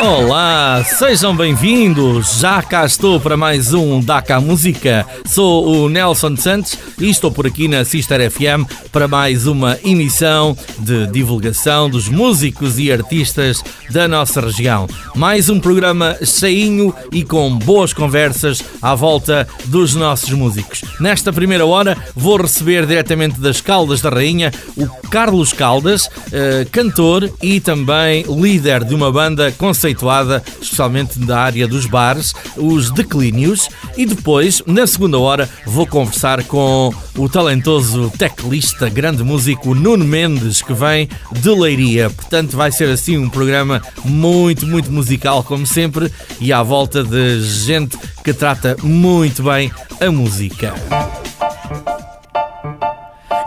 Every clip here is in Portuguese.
Olá, sejam bem-vindos. Já cá estou para mais um Daca Música. Sou o Nelson Santos e estou por aqui na Sister FM para mais uma emissão de divulgação dos músicos e artistas da nossa região. Mais um programa cheinho e com boas conversas à volta dos nossos músicos. Nesta primeira hora vou receber diretamente das Caldas da Rainha o Carlos Caldas, eh, cantor e também líder de uma banda conceituada conceituada, especialmente da área dos bares, os declínios. E depois, na segunda hora, vou conversar com o talentoso teclista, grande músico Nuno Mendes, que vem de Leiria. Portanto, vai ser assim um programa muito, muito musical, como sempre, e à volta de gente que trata muito bem a música.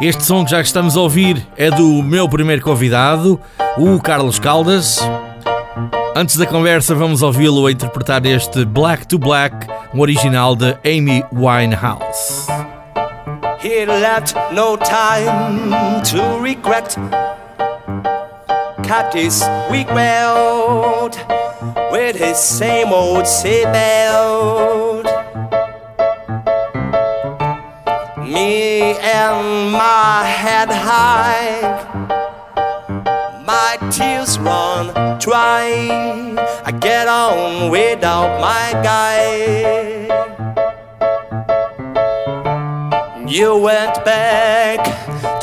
Este som que já estamos a ouvir é do meu primeiro convidado, o Carlos Caldas. Antes da conversa, vamos ouvi-lo a interpretar este Black to Black, um original de Amy Winehouse. He left no time to regret. Kept his weak world with his same old seatbelt. Me and my head high my tears run dry. I get on without my guy. You went back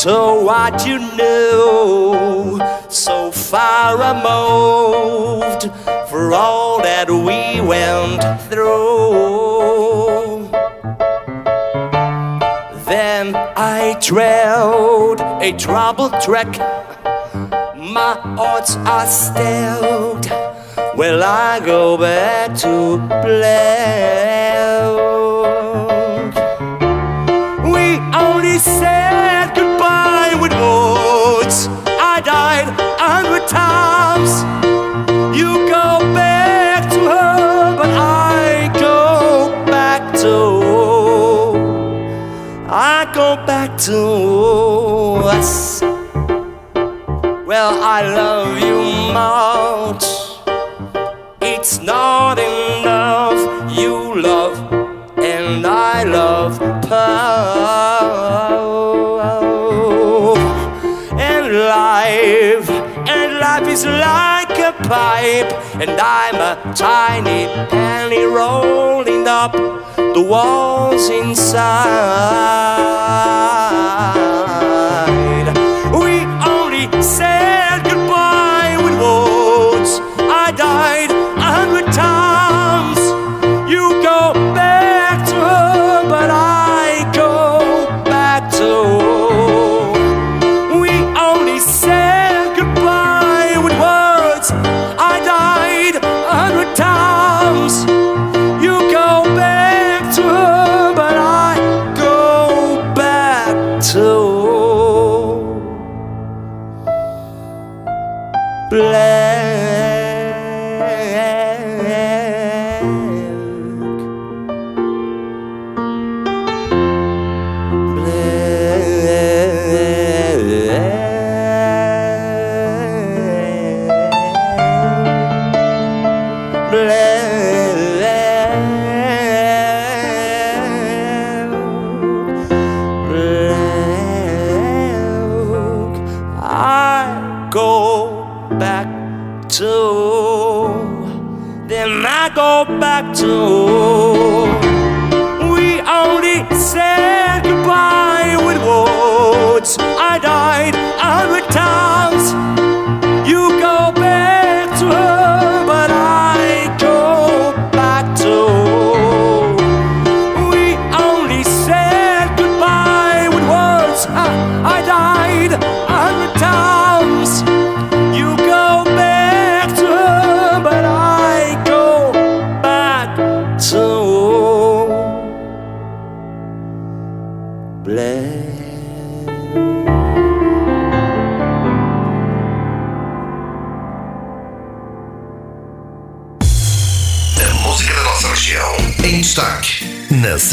to what you knew, so far removed for all that we went through. Then I trailed a troubled track my odds are stilled. Will I go back to black? We only said goodbye with words. I died a hundred times. You go back to her, but I go back to. I go back to us. Well, I love you much. It's not enough. You love, and I love Paul. And life, and life is like a pipe, and I'm a tiny penny rolling up the walls inside.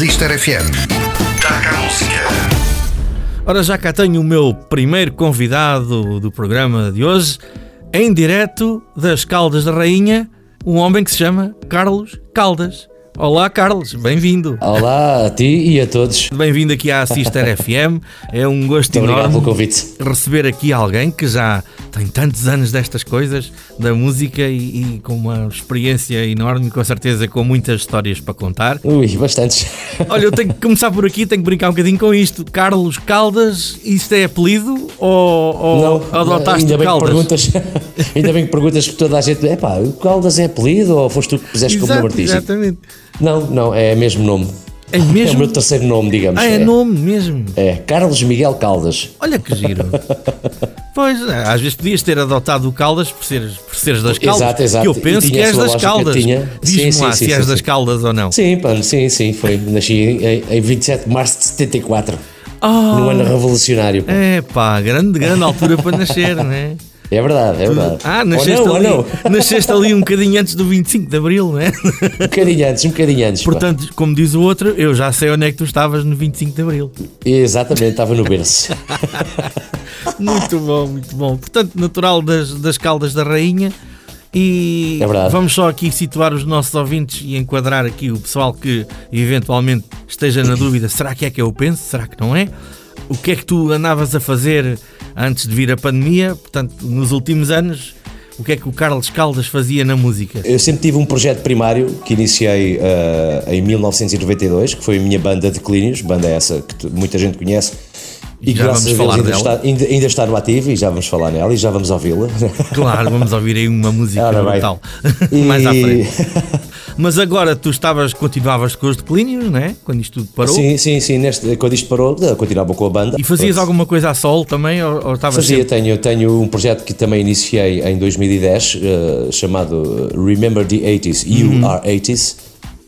Na Sister FM. Destaca a música. Ora, já cá tenho o meu primeiro convidado do programa de hoje, em direto das Caldas da Rainha, um homem que se chama Carlos Caldas. Olá, Carlos, bem-vindo. Olá a ti e a todos. Bem-vindo aqui à Sister FM. É um gosto Muito enorme pelo convite. receber aqui alguém que já tem tantos anos destas coisas, da música e, e com uma experiência enorme, com certeza com muitas histórias para contar. Ui, bastantes. Olha, eu tenho que começar por aqui, tenho que brincar um bocadinho com isto. Carlos Caldas, isto é apelido ou, ou adotaste ainda que Caldas? perguntas, ainda bem que perguntas que toda a gente. Epá, o Caldas é apelido ou foste tu que puseste como nome artístico? exatamente. Não, não, é mesmo nome. É É mesmo? o meu terceiro nome, digamos. Ah, é nome mesmo. É, Carlos Miguel Caldas. Olha que giro. pois, às vezes podias ter adotado o Caldas por seres, por seres das Caldas. Exato, exato. Que eu penso que és das Caldas. Diz-me Sim, lá sim, se sim, és sim, das. Caldas ou não. Sim, pá, sim, sim, foi. Nasci em, em 27 de março de 74, Ah, num ano revolucionário. é pá, grande, grande altura para nascer, não é? É verdade, é verdade. Ah, nasceste, não, ali, não. nasceste ali um bocadinho antes do 25 de Abril, não é? Um bocadinho antes, um bocadinho antes. pá. Portanto, como diz o outro, eu já sei onde é que tu estavas no 25 de Abril. Exatamente, estava no berço. Muito bom, muito bom. Portanto, natural das, das Caldas da Rainha. E É vamos só aqui situar os nossos ouvintes e enquadrar aqui o pessoal que eventualmente esteja na dúvida: será que é que eu penso? Será que não é? O que é que tu andavas a fazer antes de vir a pandemia? Portanto, nos últimos anos, o que é que o Carlos Caldas fazia na música? Eu sempre tive um projeto primário que iniciei eh, em 1992, que foi a minha banda de Clínios, banda essa que muita gente conhece. E Já vamos falar ainda dela. está, ainda, ainda está no ativo e já vamos falar nela e já vamos ouvi-la. Claro, vamos ouvir aí uma música Ora brutal. E- Mais à frente. Mas agora tu estavas, continuavas com os declínios, não é? Quando isto tudo parou. sim, sim, sim. Neste, quando isto parou, continuava com a banda. E fazias Pronto. alguma coisa a sol também? Ou, ou Fazia, sempre- tenho, tenho um projeto que também iniciei em 2010, eh, chamado Remember the 80s, You Uhum. Are 80s.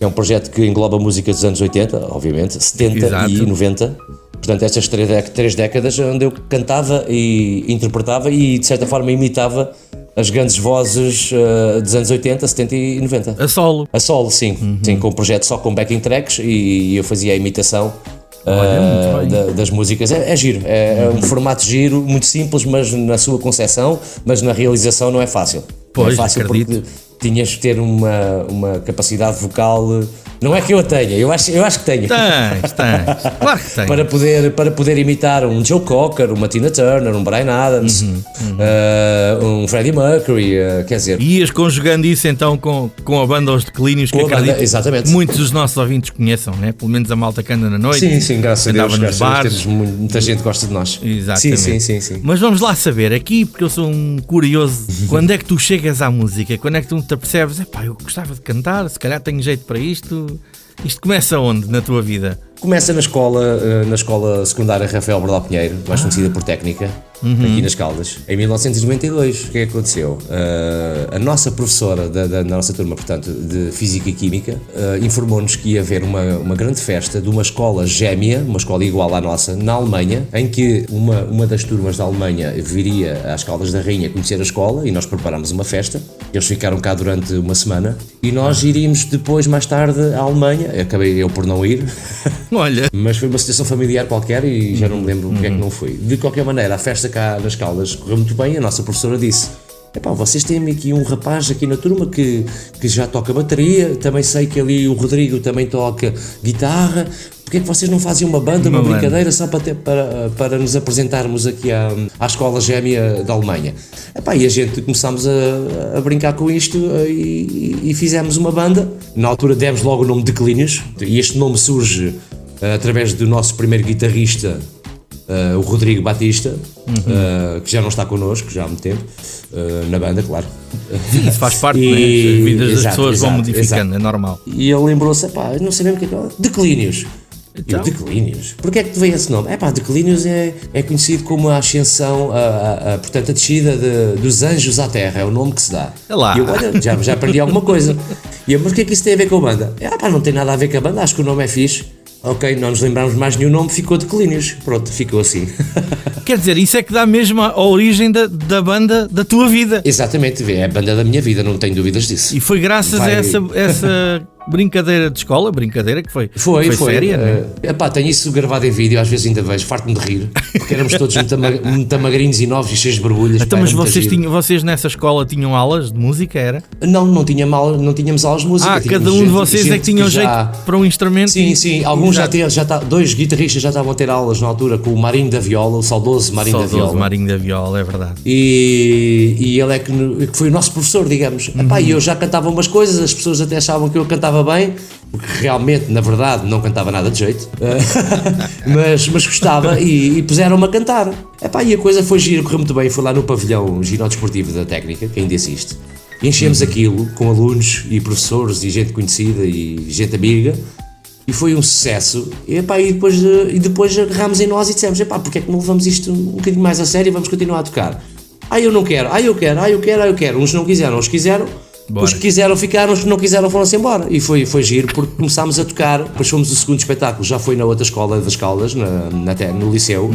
É um projeto que engloba música dos anos 80, obviamente, 70 Exato. e 90. Portanto, estas três, três décadas onde eu cantava e interpretava e, de certa forma, imitava as grandes vozes eh, dos anos 80, 70 e 90. A solo. A solo, sim. Uhum. Sim, com um projeto só com backing tracks e eu fazia a imitação Olha. Uhum. da- das músicas. É, é giro, é, é um formato giro, muito simples, mas na sua concepção, mas na realização não é fácil. Pois, não é fácil acredito. porque tinhas de ter uma, uma capacidade vocal. Não é que eu a tenha, eu acho, eu acho que tenho. Tens, tens. Claro que tens. Para poder, para poder imitar um Joe Cocker, uma Tina Turner, um Brian Adams, Uhum, ah, um Freddie Mercury, ah, quer dizer, E ias conjugando isso então com, com a banda Os Declínios, que banda, acredito exatamente. muitos dos nossos ouvintes conheçam, né? Pelo menos a malta que anda na noite. Sim, sim, graças a Deus. nos graças bares. muita gente gosta de nós. Exatamente. Sim, sim, sim, sim. Mas vamos lá saber, aqui, porque eu sou um curioso, quando é que tu chegas à música? Quando é que tu te apercebes? Epá, eu gostava de cantar, se calhar tenho jeito para isto. Isto começa onde na tua vida? Começa na escola, eh, na escola secundária Rafael Bordal Pinheiro, mais conhecida por técnica, aqui nas Caldas, em 1992. O que é que aconteceu? Eh, a nossa professora da, da nossa turma, portanto, de Física e Química, eh, informou-nos que ia haver uma, uma grande festa de uma escola gêmea, uma escola igual à nossa, na Alemanha, em que uma, uma das turmas da Alemanha viria às Caldas da Rainha conhecer a escola e nós preparámos uma festa. Eles ficaram cá durante uma semana e nós iríamos depois, mais tarde, à Alemanha. Acabei eu por não ir. Olha, Mas foi uma situação familiar qualquer e já não me lembro porque é que não fui. De qualquer maneira, a festa cá nas Caldas correu muito bem. A nossa professora disse: Epá, vocês têm aqui um rapaz aqui na turma que, que já toca bateria. Também sei que ali o Rodrigo também toca guitarra. Porquê é que vocês não fazem uma banda, uma, Uma banda. brincadeira só para, ter- para, para nos apresentarmos aqui à, à escola gêmea da Alemanha? Epá, e a gente começámos a, a brincar com isto eh, e, e fizemos uma banda. Na altura demos logo o nome de Declínios e este nome surge através do nosso primeiro guitarrista, eh, o Rodrigo Batista, eh, que já não está connosco já há muito tempo, eh, na banda, claro. isso faz parte, E- né? As vidas das exato, pessoas vão exato, modificando, exato. é normal. E ele lembrou-se, pá, não sabemos o que é que é. Declínios. Então? Eu, declínios? Porquê é que te veio esse nome? É pá, declínios é, é conhecido como a ascensão, a, a- a- portanto, a descida de- dos anjos à terra, é o nome que se dá. É lá. E eu, olha, já, já aprendi alguma coisa. E eu, mas o que é que isso tem a ver com a banda? É, pá, não tem nada a ver com a banda, acho que o nome é fixe. Ok, não nos lembramos mais nenhum nome, ficou declínios. Pronto, ficou assim. Quer dizer, isso é que dá mesmo a origem da, da banda da tua vida. Exatamente, é a banda da minha vida, não tenho dúvidas disso. E foi graças Vai- a essa, essa brincadeira de escola, brincadeira que foi, Foi, foi. séria, né? Eh, epá, tenho isso gravado em vídeo, às vezes ainda vejo, farto-me de rir, porque éramos todos muito, ama- muito magrinhos e novos e cheios de borbulhas. Então, pá, mas vocês, tinham, vocês nessa escola tinham aulas de música, era? Não, não, tinha mal, não tínhamos aulas de música. Ah, cada um de vocês é que tinham já- jeito para um instrumento. Sim, e- sim, alguns já tinham, já tá, dois guitarristas já estavam a ter aulas na altura com o Marinho da Viola, o saudoso Marinho da Saudoso Viola. Marinho da Viola, é verdade. E, e ele é que, que foi o nosso professor, digamos. Epá, e eu já cantava umas coisas, as pessoas até achavam que eu cantava bem, porque realmente, na verdade, não cantava nada de jeito, mas, mas gostava e, e puseram-me a cantar. Epá, e a coisa foi gira, correu muito bem. Fui lá no pavilhão Ginó Desportivo da Técnica, que ainda existe. Enchemos aquilo com alunos e professores e gente conhecida e gente amiga. E foi um sucesso. E, epá, e, depois, eh, e depois agarramos em nós e dissemos: epá, porque é que não levamos isto um bocadinho mais a sério e vamos continuar a tocar? Ah, eu não quero, ah, eu quero, ah, eu quero, ah, eu quero. Uns não quiseram, uns quiseram. Bora. Os que quiseram ficaram, os que não quiseram foram-se embora. E foi, foi giro porque começámos a tocar. Depois fomos o segundo espetáculo, já foi na outra escola das Caldas, na, na, no liceu.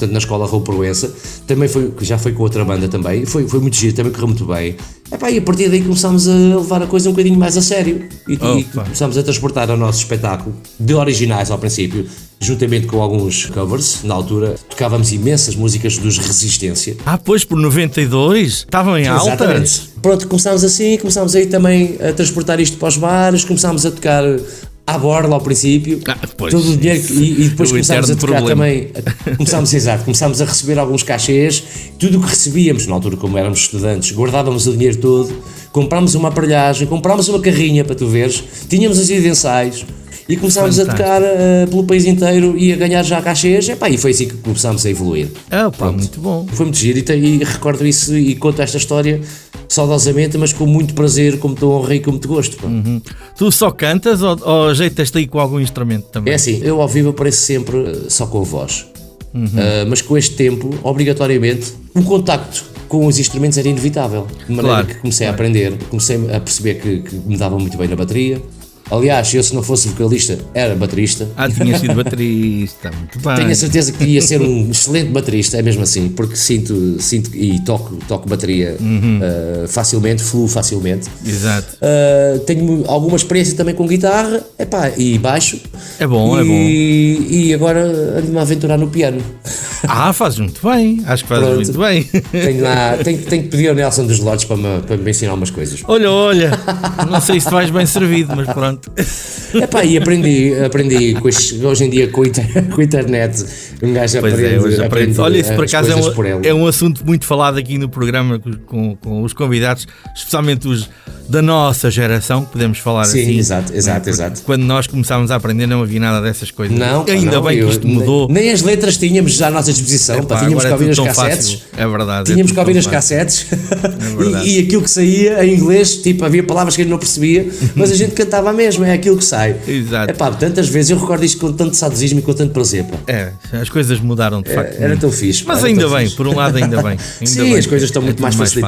Portanto, na escola Raul Proença. Também foi, já foi com outra banda também. Foi, foi muito giro, também correu muito bem. Epá, e a partir daí começámos a levar a coisa um bocadinho mais a sério. E, e Opa. começámos a transportar o nosso espetáculo de originais ao princípio, juntamente com alguns covers. Na altura, tocávamos imensas músicas dos Resistência. Ah, pois, por 92, estavam em altas. Exatamente. Pronto, começámos assim, começámos aí também a transportar isto para os bares, começámos a tocar à borla ao princípio. Ah, pois, todo o dinheiro que- e, e depois o começámos a tocar problema. também. Começámos, exato, começámos a receber alguns cachês, tudo o que recebíamos, na altura, como éramos estudantes, guardávamos o dinheiro todo, comprámos uma aparelhagem, comprámos uma carrinha para tu veres, tínhamos as ensaios. E começámos a tocar eh, pelo país inteiro e a ganhar já cachês, epá, e foi assim que começámos a evoluir. Ah, pá, muito bom. Foi muito giro e, e recordo isso e conto esta história saudosamente, mas com muito prazer, com muito honra e com muito gosto. pá. Tu só cantas ou, ou ajeitas-te aí com algum instrumento também? É assim, eu ao vivo apareço sempre eh, só com a voz, Ah, mas com este tempo, obrigatoriamente, o contacto com os instrumentos era inevitável. De maneira Claro, que comecei a aprender, comecei a perceber que, que me dava muito bem na bateria. Aliás, eu se não fosse vocalista, era baterista. Ah, tinha sido baterista, muito bem. Tenho a certeza que ia ser um excelente baterista, é mesmo assim, porque sinto, sinto e toco, toco bateria Uhum. ah, facilmente, fluo facilmente. Exato. Uh, tenho alguma experiência também com guitarra epá, e baixo. É bom, é e, bom. E agora ando-me a aventurar no piano. Ah, fazes muito bem. Acho que fazes Pronto. muito bem. Tenho, lá, tenho, tenho que pedir ao Nelson dos Lotes para me, para me ensinar umas coisas. Olha, olha. Não sei se vais bem servido, mas pronto. Epá, e aprendi, aprendi com este- hoje em dia com a, internet. Um gajo Pois aprende, é, aprende aprende. Olha, isso por as acaso é um, é um assunto muito falado aqui no programa com- com os convidados, especialmente os da nossa geração, que podemos falar Sim, assim. exato, exato, Porque exato. Quando nós começámos a aprender, não havia nada dessas coisas. Não, Ainda não, bem eu- que isto mudou. Nem, nem as letras tínhamos à nossa disposição, pá, Epá, tínhamos agora que é ouvir as tão cassetes. fácil. É verdade. é Tínhamos que tudo ouvir as cassetes verdade. e, e aquilo que saía em inglês, tipo, havia palavras que ele não percebia, mas a gente cantava mesmo, é aquilo que sai. Exato. É pá, tantas vezes eu recordo isto com tanto saudosismo e com tanto prazer, pá. É, as coisas mudaram de facto. Era tão fixe. Mas ainda bem, fixe. por um lado ainda bem. Ainda Sim, bem. as coisas estão É muito mais fácil.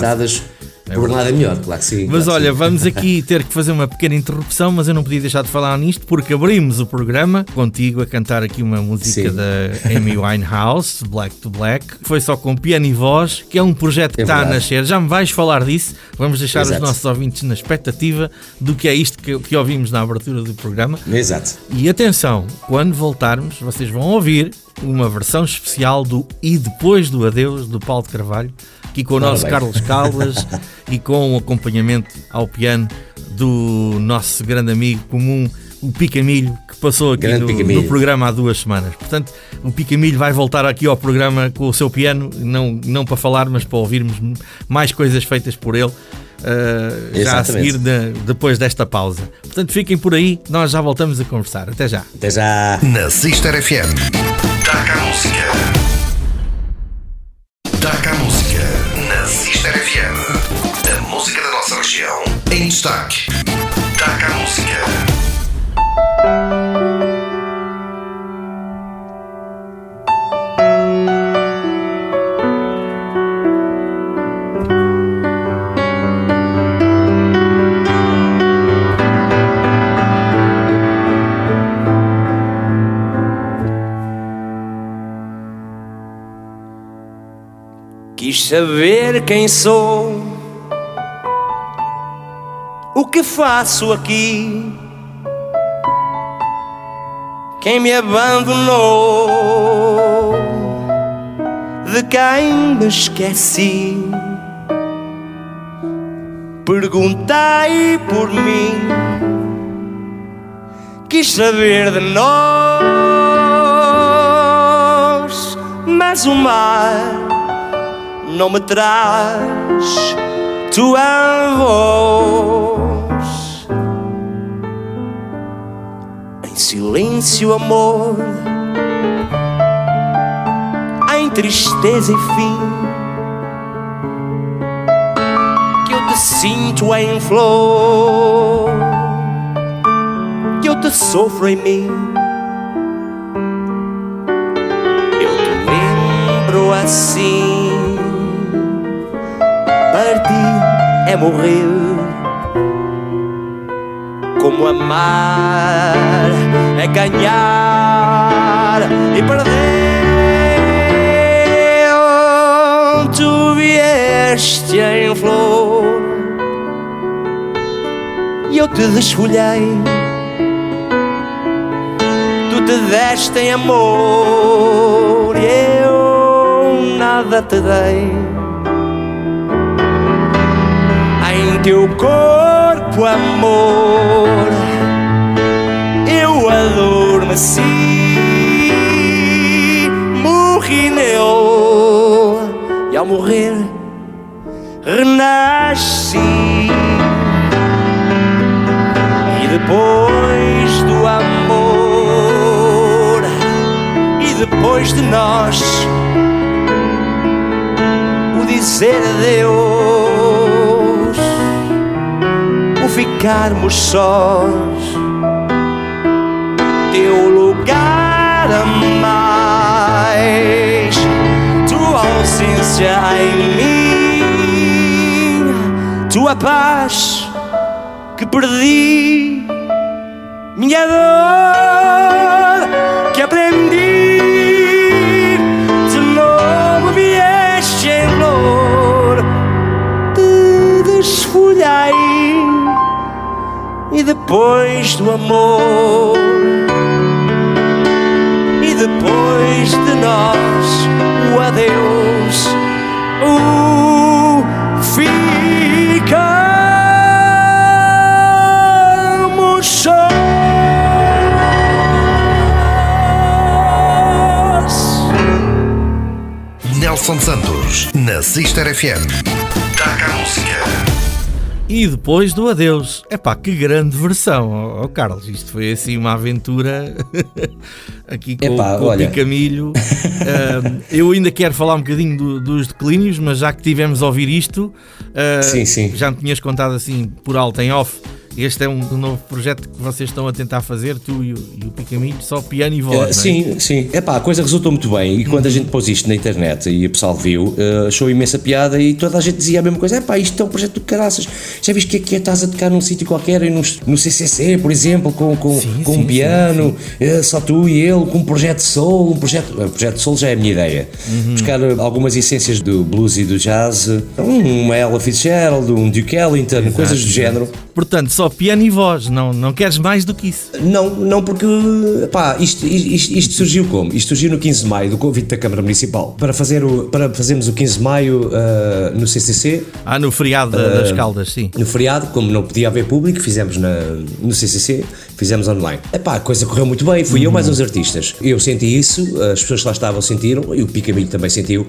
Facilitadas. por um lado é melhor, claro que sim. Mas claro olha, sim. vamos aqui ter que fazer uma pequena interrupção, mas eu não podia deixar de falar nisto porque abrimos o programa contigo a cantar aqui uma música Sim. da Amy Winehouse, Black to Black. Foi só com piano e voz, que é um projeto que É está a verdade. nascer. Já me vais falar disso. Vamos deixar os Exato. nossos ouvintes na expectativa do que é isto que, que ouvimos na abertura do programa. Exato. E atenção, quando voltarmos, vocês vão ouvir uma versão especial do E Depois do Adeus, do Paulo de Carvalho, aqui com o nosso. Carlos Caldas e com o acompanhamento ao piano do nosso grande amigo comum, o Picamilho, que passou aqui no, no programa há duas semanas. Portanto, o Picamilho vai voltar aqui ao programa com o seu piano, não, não para falar, mas para ouvirmos mais coisas feitas por ele. uh, já a seguir de- depois desta pausa. Portanto, fiquem por aí, nós já voltamos a conversar. Até já. Até já. Na Sister FM. Taca a música. Destaque. Taca a música. Quis saber quem sou, O que faço aqui? Quem me abandonou? De quem me esqueci? Perguntei por mim, quis saber de nós, mas o mar não me traz tua voz. Em silêncio, amor, em tristeza e fim te sinto em flor, que eu te sofro em mim. Eu te lembro assim, partir é morrer. Como amar é ganhar e perder. Tu vieste em flor e eu te desfolhei. Tu te deste em amor e eu nada te dei. Em teu corpo, amor, eu adormeci, morri nele e ao morrer renasci. E depois do amor, e depois de nós, o dizer adeus, ficarmos sós, teu lugar a mais, tua ausência em mim, tua paz que perdi, minha dor e depois do amor. E depois de nós, o adeus, o ficamos sós. Nelson Santos, na Sister FM. Taca a música. E depois do adeus. Epá, que grande versão, ó, Carlos. Isto foi assim uma aventura aqui com, Epá, com olha. o Picamilho. Ahm, eu ainda quero falar um bocadinho do- dos declínios, mas já que tivemos a ouvir isto, ah, Sim, sim. já me tinhas contado assim por alto em off. Este é um, um novo projeto que vocês estão a tentar fazer, tu e o, e o Picamilho, só piano e voz. Eh, não é? sim, sim. Epá, a coisa resultou muito bem. E quando a gente pôs isto na internet e o pessoal viu, eh, achou imensa piada e toda a gente dizia a mesma coisa: Epá, isto é um projeto de caraças. Já viste que é que é? Estás a tocar num sítio qualquer, e no, CCC, por exemplo, com, com, Sim, com sim, um piano, eh, só tu e ele, com um projeto de soul. Um projeto, eh, projeto de soul já é a minha ideia. Uhum. Buscar algumas essências do blues e do jazz, uma Ella Fitzgerald, um Duke Ellington, coisas do género. Portanto, só piano e voz, não, não queres mais do que isso. Não, não porque pá, isto, isto, isto surgiu como? Isto surgiu no 15 de maio do convite da Câmara Municipal para, fazer o, para fazermos o 15 de maio ah, no CCC, Ah, no feriado da- das Caldas, sim. no feriado, como não podia haver público, fizemos na, no CCC, fizemos online. Epá, a coisa correu muito bem, fui eu mais uns artistas. Eu senti isso, as pessoas que lá estavam sentiram e o Picamilho também sentiu.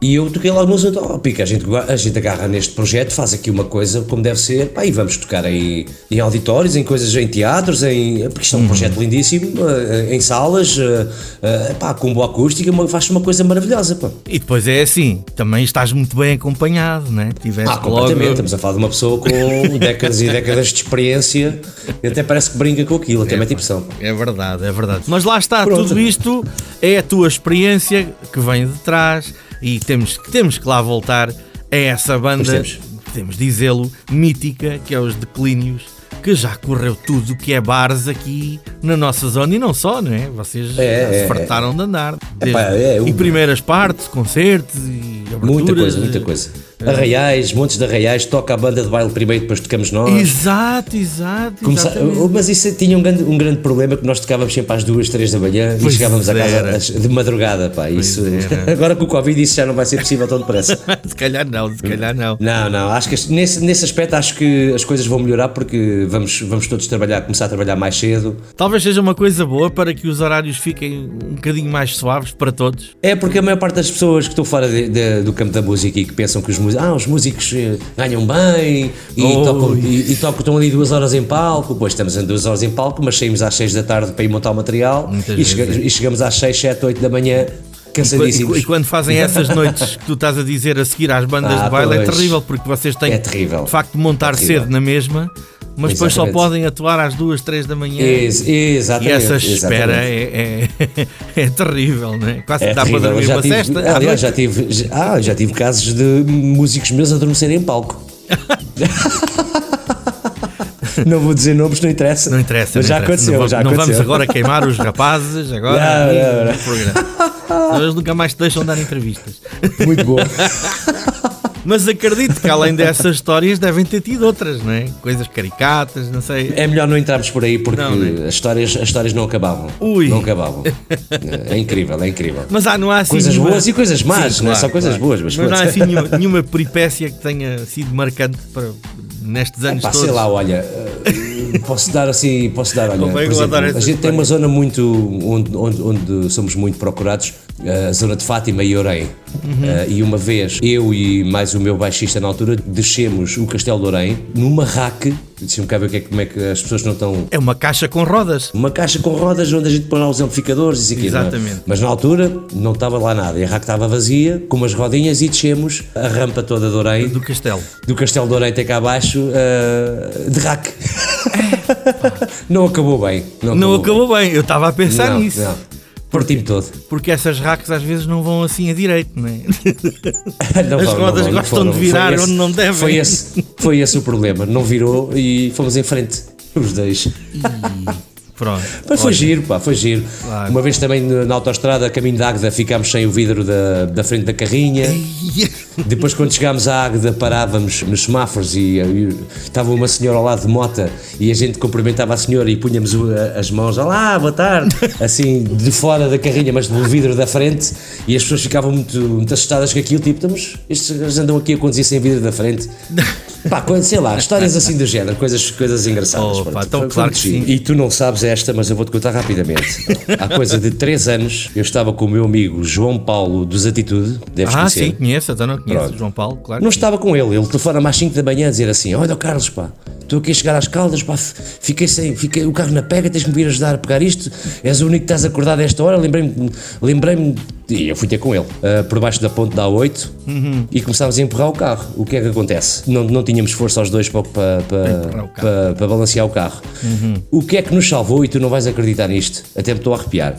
E eu toquei logo no assunto, oh, Pica, a gente, a gente agarra neste projeto, faz aqui uma coisa como deve ser, pá, e vamos tocar em, em auditórios, em coisas, em teatros, em, porque isto é um projeto lindíssimo, eh, em salas, eh, eh, pá, com boa acústica, faz uma coisa maravilhosa, pá. E depois é assim, também estás muito bem acompanhado, né? Tiveste Ah, completamente. logo. Estamos a falar de uma pessoa com décadas e décadas de experiência e até parece que brinca com aquilo, até mete impressão. É verdade, é verdade. Mas lá está, Pronto. tudo isto é a tua experiência que vem de trás e temos, temos que lá voltar a essa banda, temos. podemos dizê-lo, mítica, que é os Declínios, que já correu tudo o que é bares aqui na nossa zona e não só, não é? Vocês É, se é, fartaram de andar. Epá, é, e o- primeiras partes, concertos e aberturas. Muita coisa, muita coisa. Arraiais, montes de arraiais, toca a banda de baile primeiro, depois tocamos nós. Exato, exato. Começa- mas isso tinha um grande, um grande problema que nós tocávamos sempre às duas, três da manhã Pois e chegávamos a casa era. de madrugada, pá. Isso, era. agora com o Covid isso já não vai ser possível tão depressa. se calhar não, se calhar não. Não, não, acho que nesse, nesse aspecto acho que as coisas vão melhorar porque vamos, vamos todos trabalhar, começar a trabalhar mais cedo. Talvez seja uma coisa boa para que os horários fiquem um bocadinho mais suaves para todos. É porque a maior parte das pessoas que estão fora de- de- do campo da música e que pensam que os músicos, ah, os músicos eh, ganham bem e, tocam, e, e tocam, estão ali duas horas em palco, pois estamos em duas horas em palco, mas saímos às seis da tarde para ir montar o material e, chega- é. e chegamos às seis, sete, oito da manhã E, cansadíssimos. e quando fazem essas noites que tu estás a dizer a seguir às bandas Ah, de baile é pois. terrível, porque vocês têm É terrível. de facto de montar É cedo na mesma, mas depois só podem atuar às duas, três da manhã. Ex- E exatamente. essa espera é, é, é terrível, não é? Quase que É dá terrível. para dormir já uma tive, cesta. Aliás, já tive, ah, já tive casos de músicos meus adormecerem em palco. não vou dizer nomes, não interessa. Não interessa, Mas não já interessa. aconteceu, não, já não aconteceu. vamos agora queimar os rapazes agora Não, não, não. no programa. Eles nunca mais te deixam dar entrevistas. Muito bom. Mas acredito que além dessas histórias devem ter tido outras, não é? Coisas caricatas, não sei. É melhor não entrarmos por aí porque Não, né? as, histórias, as histórias não acabavam. Ui. Não acabavam. É incrível, é incrível. Mas há, não há assim Coisas nenhuma- boas e coisas más, Sim, não é claro, só coisas claro. boas, mas, não há assim nenhuma, nenhuma peripécia que tenha sido marcante para, nestes anos Pá, todos. sei lá, olha, eh, posso dar assim, posso dar, olha, é exemplo, a gente tem uma zona muito, onde, onde, onde somos muito procurados, a zona de Fátima e Orém, Uhum. Eh, e uma vez, eu e mais o meu baixista na altura, descemos o Castelo de Orém, numa raque, deixa-me cá ver o que é, como é que as pessoas não estão... É uma caixa com rodas. Uma caixa com rodas onde a gente põe lá os amplificadores e isso aqui, é? Exatamente. Mas na altura não estava lá nada, e a raque estava vazia, com umas rodinhas e descemos a rampa toda de Orém, Do castelo. do Castelo de Orem até cá abaixo uh, de rack. não acabou bem. Não, Não acabou bem, eu estava a pensar Não, nisso. não. Parti-me todo. Porque essas racks às vezes não vão assim a direito, não é? Não As foram, rodas não, não gostam foram. de virar esse- onde não devem. Foi esse, foi esse o problema. Não virou e fomos em frente. Os dois. Pronto. Mas foi Olha, giro, pá, foi giro. Claro. Uma vez também na autostrada, a caminho da Águeda, ficámos sem o vidro da, da frente da carrinha. Depois, quando chegámos à Águeda, parávamos nos semáforos e, e estava uma senhora ao lado de mota e a gente cumprimentava a senhora e punhamos o- a- as mãos, olá, boa tarde, assim, de fora da carrinha, mas do vidro da frente e as pessoas ficavam muito, muito assustadas com aquilo, tipo, estamos, estes gajos andam aqui a conduzir sem vidro da frente. Pá, quando- sei lá, histórias assim do género, coisas, coisas engraçadas. Oh, pá, então claro que sim. E tu não sabes esta, mas eu vou-te contar rapidamente. Há coisa de 3 anos, eu estava com o meu amigo João Paulo dos Atitude, deves Ah, conhecer. sim, conheço, então não conheço João Paulo, claro. Não estava com ele, ele telefona às 5 da manhã a dizer assim: Olha, Carlos, pá, estou aqui a chegar às caldas, pá, fiquei sem, fiquei, o carro na pega, tens-me vir ajudar a pegar isto, és o único que estás acordado a esta hora, lembrei-me, lembrei-me, e eu fui ter com ele, ah, por baixo da ponte da A8, Uhum. e começámos a empurrar o carro. O que é que acontece? Não, não tínhamos força aos dois para, para, para. Uhum. para, para balancear o carro. O que é que nos salvou, e tu não vais acreditar nisto, até me estou a arrepiar.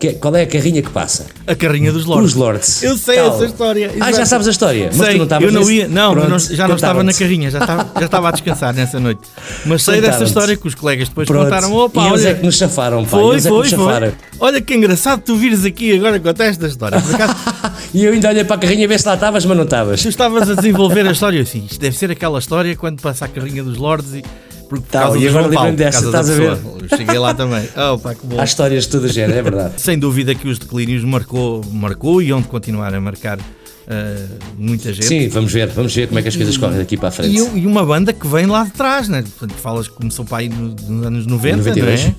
Que- qual é a carrinha que passa? A carrinha dos Lords. Os Lords. Eu sei Calma. essa história. Ah, já exato. sabes a história. Mas Sei, tu não estavas eu não ia, não, Pronto, não- já não estava na carrinha, já estava, já estava a descansar nessa noite. Mas sei dessa história que os colegas depois Pronto. contaram. Opa, e eles olha, é que nos chafaram, pá. foi, eles é foi, que nos chafaram. foi. Olha que engraçado tu vires aqui agora contar esta história. Acaso, E eu ainda olhei para a carrinha a ver se lá estavas, mas não estavas. tu estavas a desenvolver a história assim. Isto deve ser aquela história quando passa a carrinha dos Lords e. Porque por Tá, e do agora lembrei-me dessa, estás a ver? pessoa. Eu cheguei lá também. Oh, pá, que bom. Há histórias de todo o género, é verdade. Sem dúvida que os declínios marcou, marcou e onde continuar a marcar eh, muita gente. Sim, vamos ver, vamos ver como é que as coisas correm daqui para a frente. E, e uma banda que vem lá de trás, né? Portanto, falas que começou para aí no- nos anos 90, 92. não é?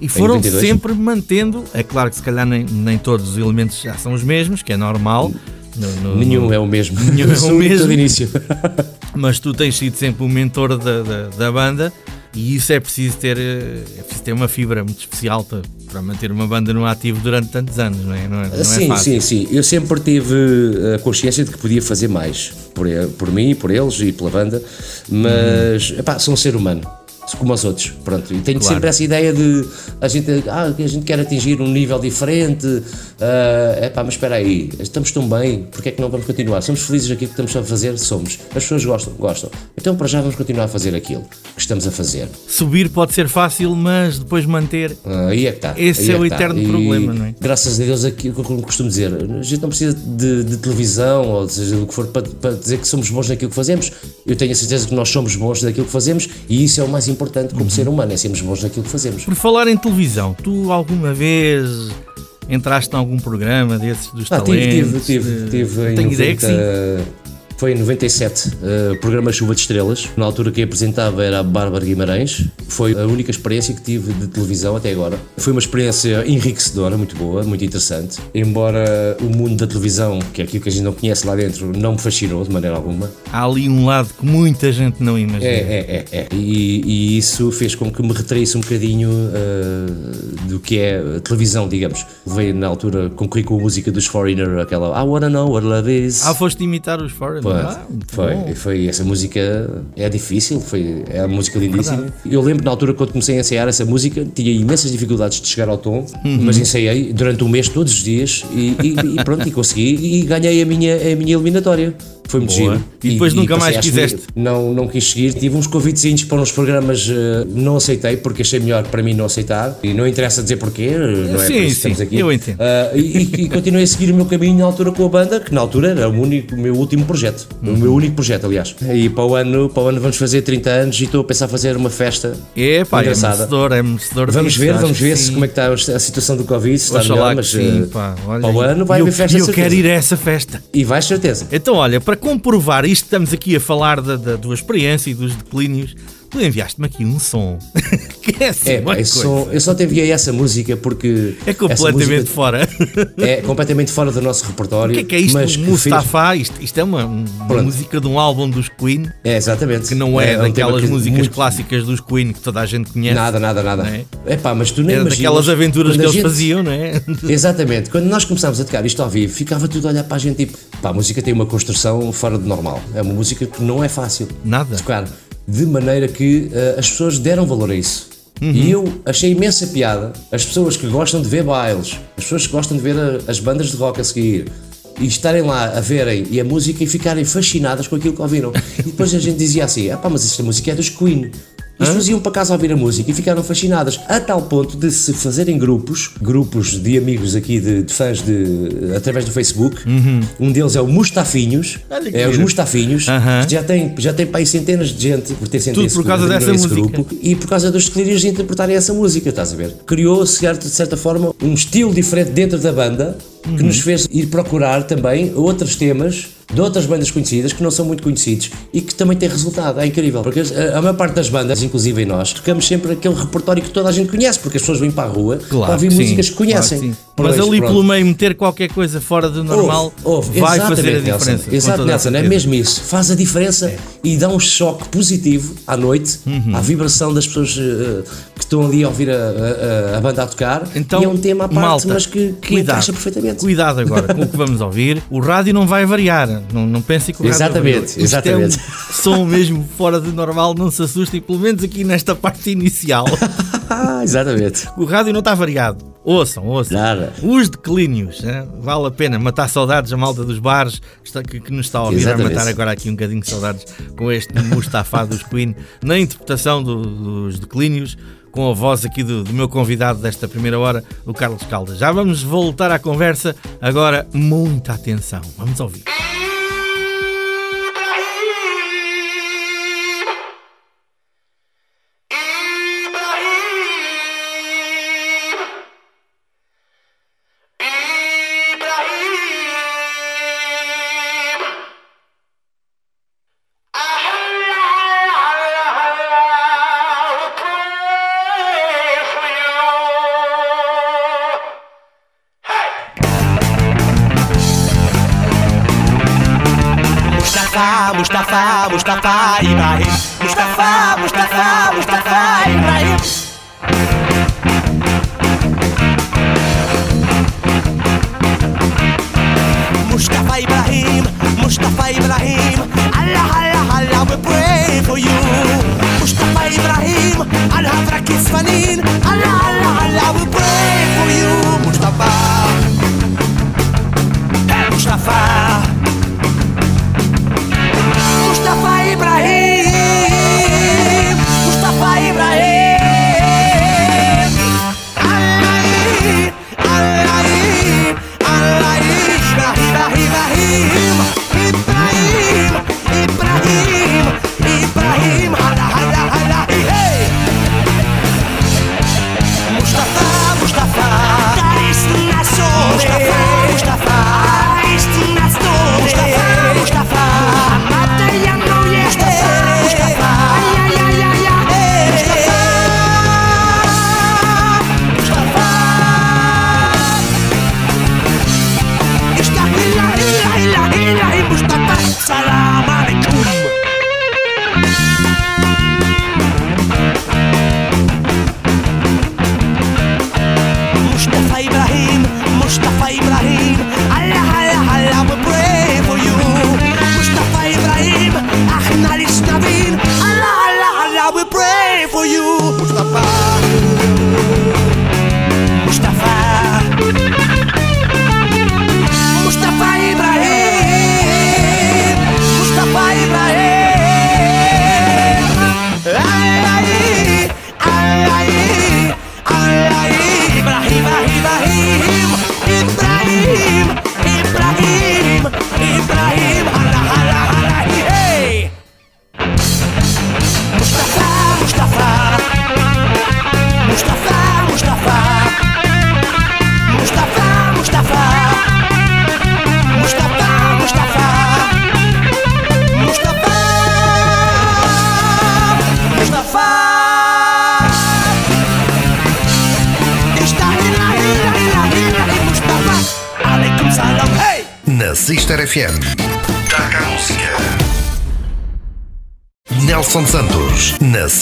E foram 92. sempre mantendo. É claro que se calhar nem, nem todos os elementos já são os mesmos, que é normal. no- no- Nenhum no- é o mesmo. Nenhum é o mesmo. todo início. Mas tu tens sido sempre o mentor da, da, da banda e isso é preciso ter eh, é preciso ter uma fibra muito especial para, para manter uma banda no ativo durante tantos anos, não é? Não é, não é sim, sim, sim. Eu sempre tive a consciência de que podia fazer mais por, por mim, por eles e pela banda, mas epá, sou um ser humano. Como os outros, pronto. E tenho Claro. sempre essa ideia de a gente, ah, que a gente quer atingir um nível diferente, é pá, mas espera aí, estamos tão bem, porque é que não vamos continuar? Somos felizes aqui que estamos a fazer? Somos. As pessoas gostam? Gostam. Então para já vamos continuar a fazer aquilo que estamos a fazer. Subir pode ser fácil, mas depois manter. Ah, aí é que está. Esse aí é o está. eterno E, problema, não é? Graças a Deus, aquilo que eu costumo dizer, a gente não precisa de, de televisão ou seja do que for para, para dizer que somos bons naquilo que fazemos. Eu tenho a certeza que nós somos bons naquilo que fazemos e isso é o mais importante Uhum. como ser humano, é sermos bons naquilo que fazemos. Por falar em televisão, tu alguma vez entraste em algum programa desses dos Ah, talentos? tive, tive, tive em Tenho ideia que 90, sim. Foi em 97, uh, programa Chuva de Estrelas. Na altura quem apresentava era a Bárbara Guimarães. Foi a única experiência que tive de televisão até agora. Foi uma experiência enriquecedora, muito boa, muito interessante. Embora o mundo da televisão, que é aquilo que a gente não conhece lá dentro, não me fascinou de maneira alguma. Há ali um lado que muita gente não imagina. É, é, é. é. E, e isso fez com que me retraísse um bocadinho uh, do que é a televisão, digamos. Veio na altura, concorri com a música dos Foreigner, aquela I wanna know what love is. Ah, foste imitar os Foreign? Foi, Ah, foi, foi, essa música é difícil, foi, é uma música lindíssima. Eu lembro na altura quando comecei a ensaiar essa música, tinha imensas dificuldades de chegar ao tom, Uhum. mas ensaiei durante um mês todos os dias e, e- e pronto, e consegui e ganhei a minha, a minha eliminatória. Foi muito Boa. giro. E depois nunca passei mais quiseste? Não, não quis seguir. Tive uns convitezinhos para uns programas, eh, não aceitei porque achei melhor para mim não aceitar. E não interessa dizer porquê, não é Sim, sim, aqui. eu entendo. Ah, e, e continuei a seguir o meu caminho na altura com a banda, que na altura era o, único, o meu último projeto. Uhum. O meu único projeto, aliás. E para o, ano, para o ano vamos fazer 30 anos e estou a pensar fazer uma festa. É, pá, é Engraçada. merecedor, é merecedor Vamos disso, ver, vamos ver se como é que está a situação do Covid, se está Oxalá melhor, mas sim, eh, pá, olha, para o ano vai eu, haver festa eu de quero ir a essa festa. E vais certeza. Então, olha, para comprovar isto, estamos aqui a falar da, da tua experiência e dos declínios. Tu enviaste-me aqui um som que é assim, É, uma som- eu só te enviei essa música porque É completamente fora. é completamente fora do nosso repertório. O que é que é isto? mas Mustafa? Isto, isto é uma, uma música de um álbum dos Queen, fez- É, exatamente. que não é, um tema daquelas que músicas muito- clássicas dos Queen que toda a gente conhece. Nada, nada, nada. É? É pá, mas tu nem Era daquelas aventuras que eles gente- faziam, não é? Exatamente. Quando nós começámos a tocar isto ao vivo, ficava tudo a olhar para a gente tipo, pá, a música tem uma construção fora do normal. É uma música que não é fácil Nada. tocar. De maneira que eh, as pessoas deram valor a isso. Uhum. E eu achei imensa piada as pessoas que gostam de ver bailes, as pessoas que gostam de ver a- as bandas de rock a seguir e estarem lá a verem e a música e ficarem fascinadas com aquilo que ouviram. E depois a gente dizia assim: ah pá, mas esta música é dos Queen. E as pessoas iam para casa ouvir a música e ficaram fascinadas, a tal ponto de se fazerem grupos, grupos de amigos aqui, de, de fãs de, através do Facebook. Um deles é o Mustafinhos, Uhum. Olha é os. Mustafinhos, que já tem, já tem para aí centenas de gente por ter sentido esse por causa grupo, dessa música. grupo, e por causa dos declínios interpretarem essa música, estás a ver? Criou, certo, de certa forma, um estilo diferente dentro da banda que Uhum. nos fez ir procurar também outros temas de outras bandas conhecidas que não são muito conhecidos e que também têm resultado. É incrível, porque a, a maior parte das bandas, inclusive nós, tocamos sempre aquele repertório que toda a gente conhece, porque as pessoas vêm para a rua para ouvir que sim, músicas que conhecem. claro que Mas ali pronto. pelo meio meter qualquer coisa fora do normal Ouve, ouve, vai exatamente, fazer a Nelson. diferença. com Exato, Nelson, é mesmo isso. Faz a diferença e dá um choque positivo à noite, Uhum. à vibração das pessoas eh, que estão ali a ouvir a, a- a banda a tocar. Então, e é um tema à parte, malta, mas que, que cuidado, encaixa perfeitamente. Cuidado agora com o que vamos ouvir. O rádio não vai variar. Não, não pensem que o rádio Exatamente, variou. Isto exatamente. É um som mesmo fora do normal. Não se assustem, pelo menos aqui nesta parte inicial. Ah, exatamente. o rádio não está variado. Ouçam, ouçam. Nada. Os declínios. né? Vale a pena matar saudades a malta dos bares que, que- nos está a ouvir. Exatamente. matar agora aqui um bocadinho de saudades com este Mustafa dos Queen na interpretação do- dos declínios. Com a voz aqui do, do meu convidado desta primeira hora, o Carlos Caldas. Já vamos voltar à conversa. Agora, muita atenção. Vamos ouvir.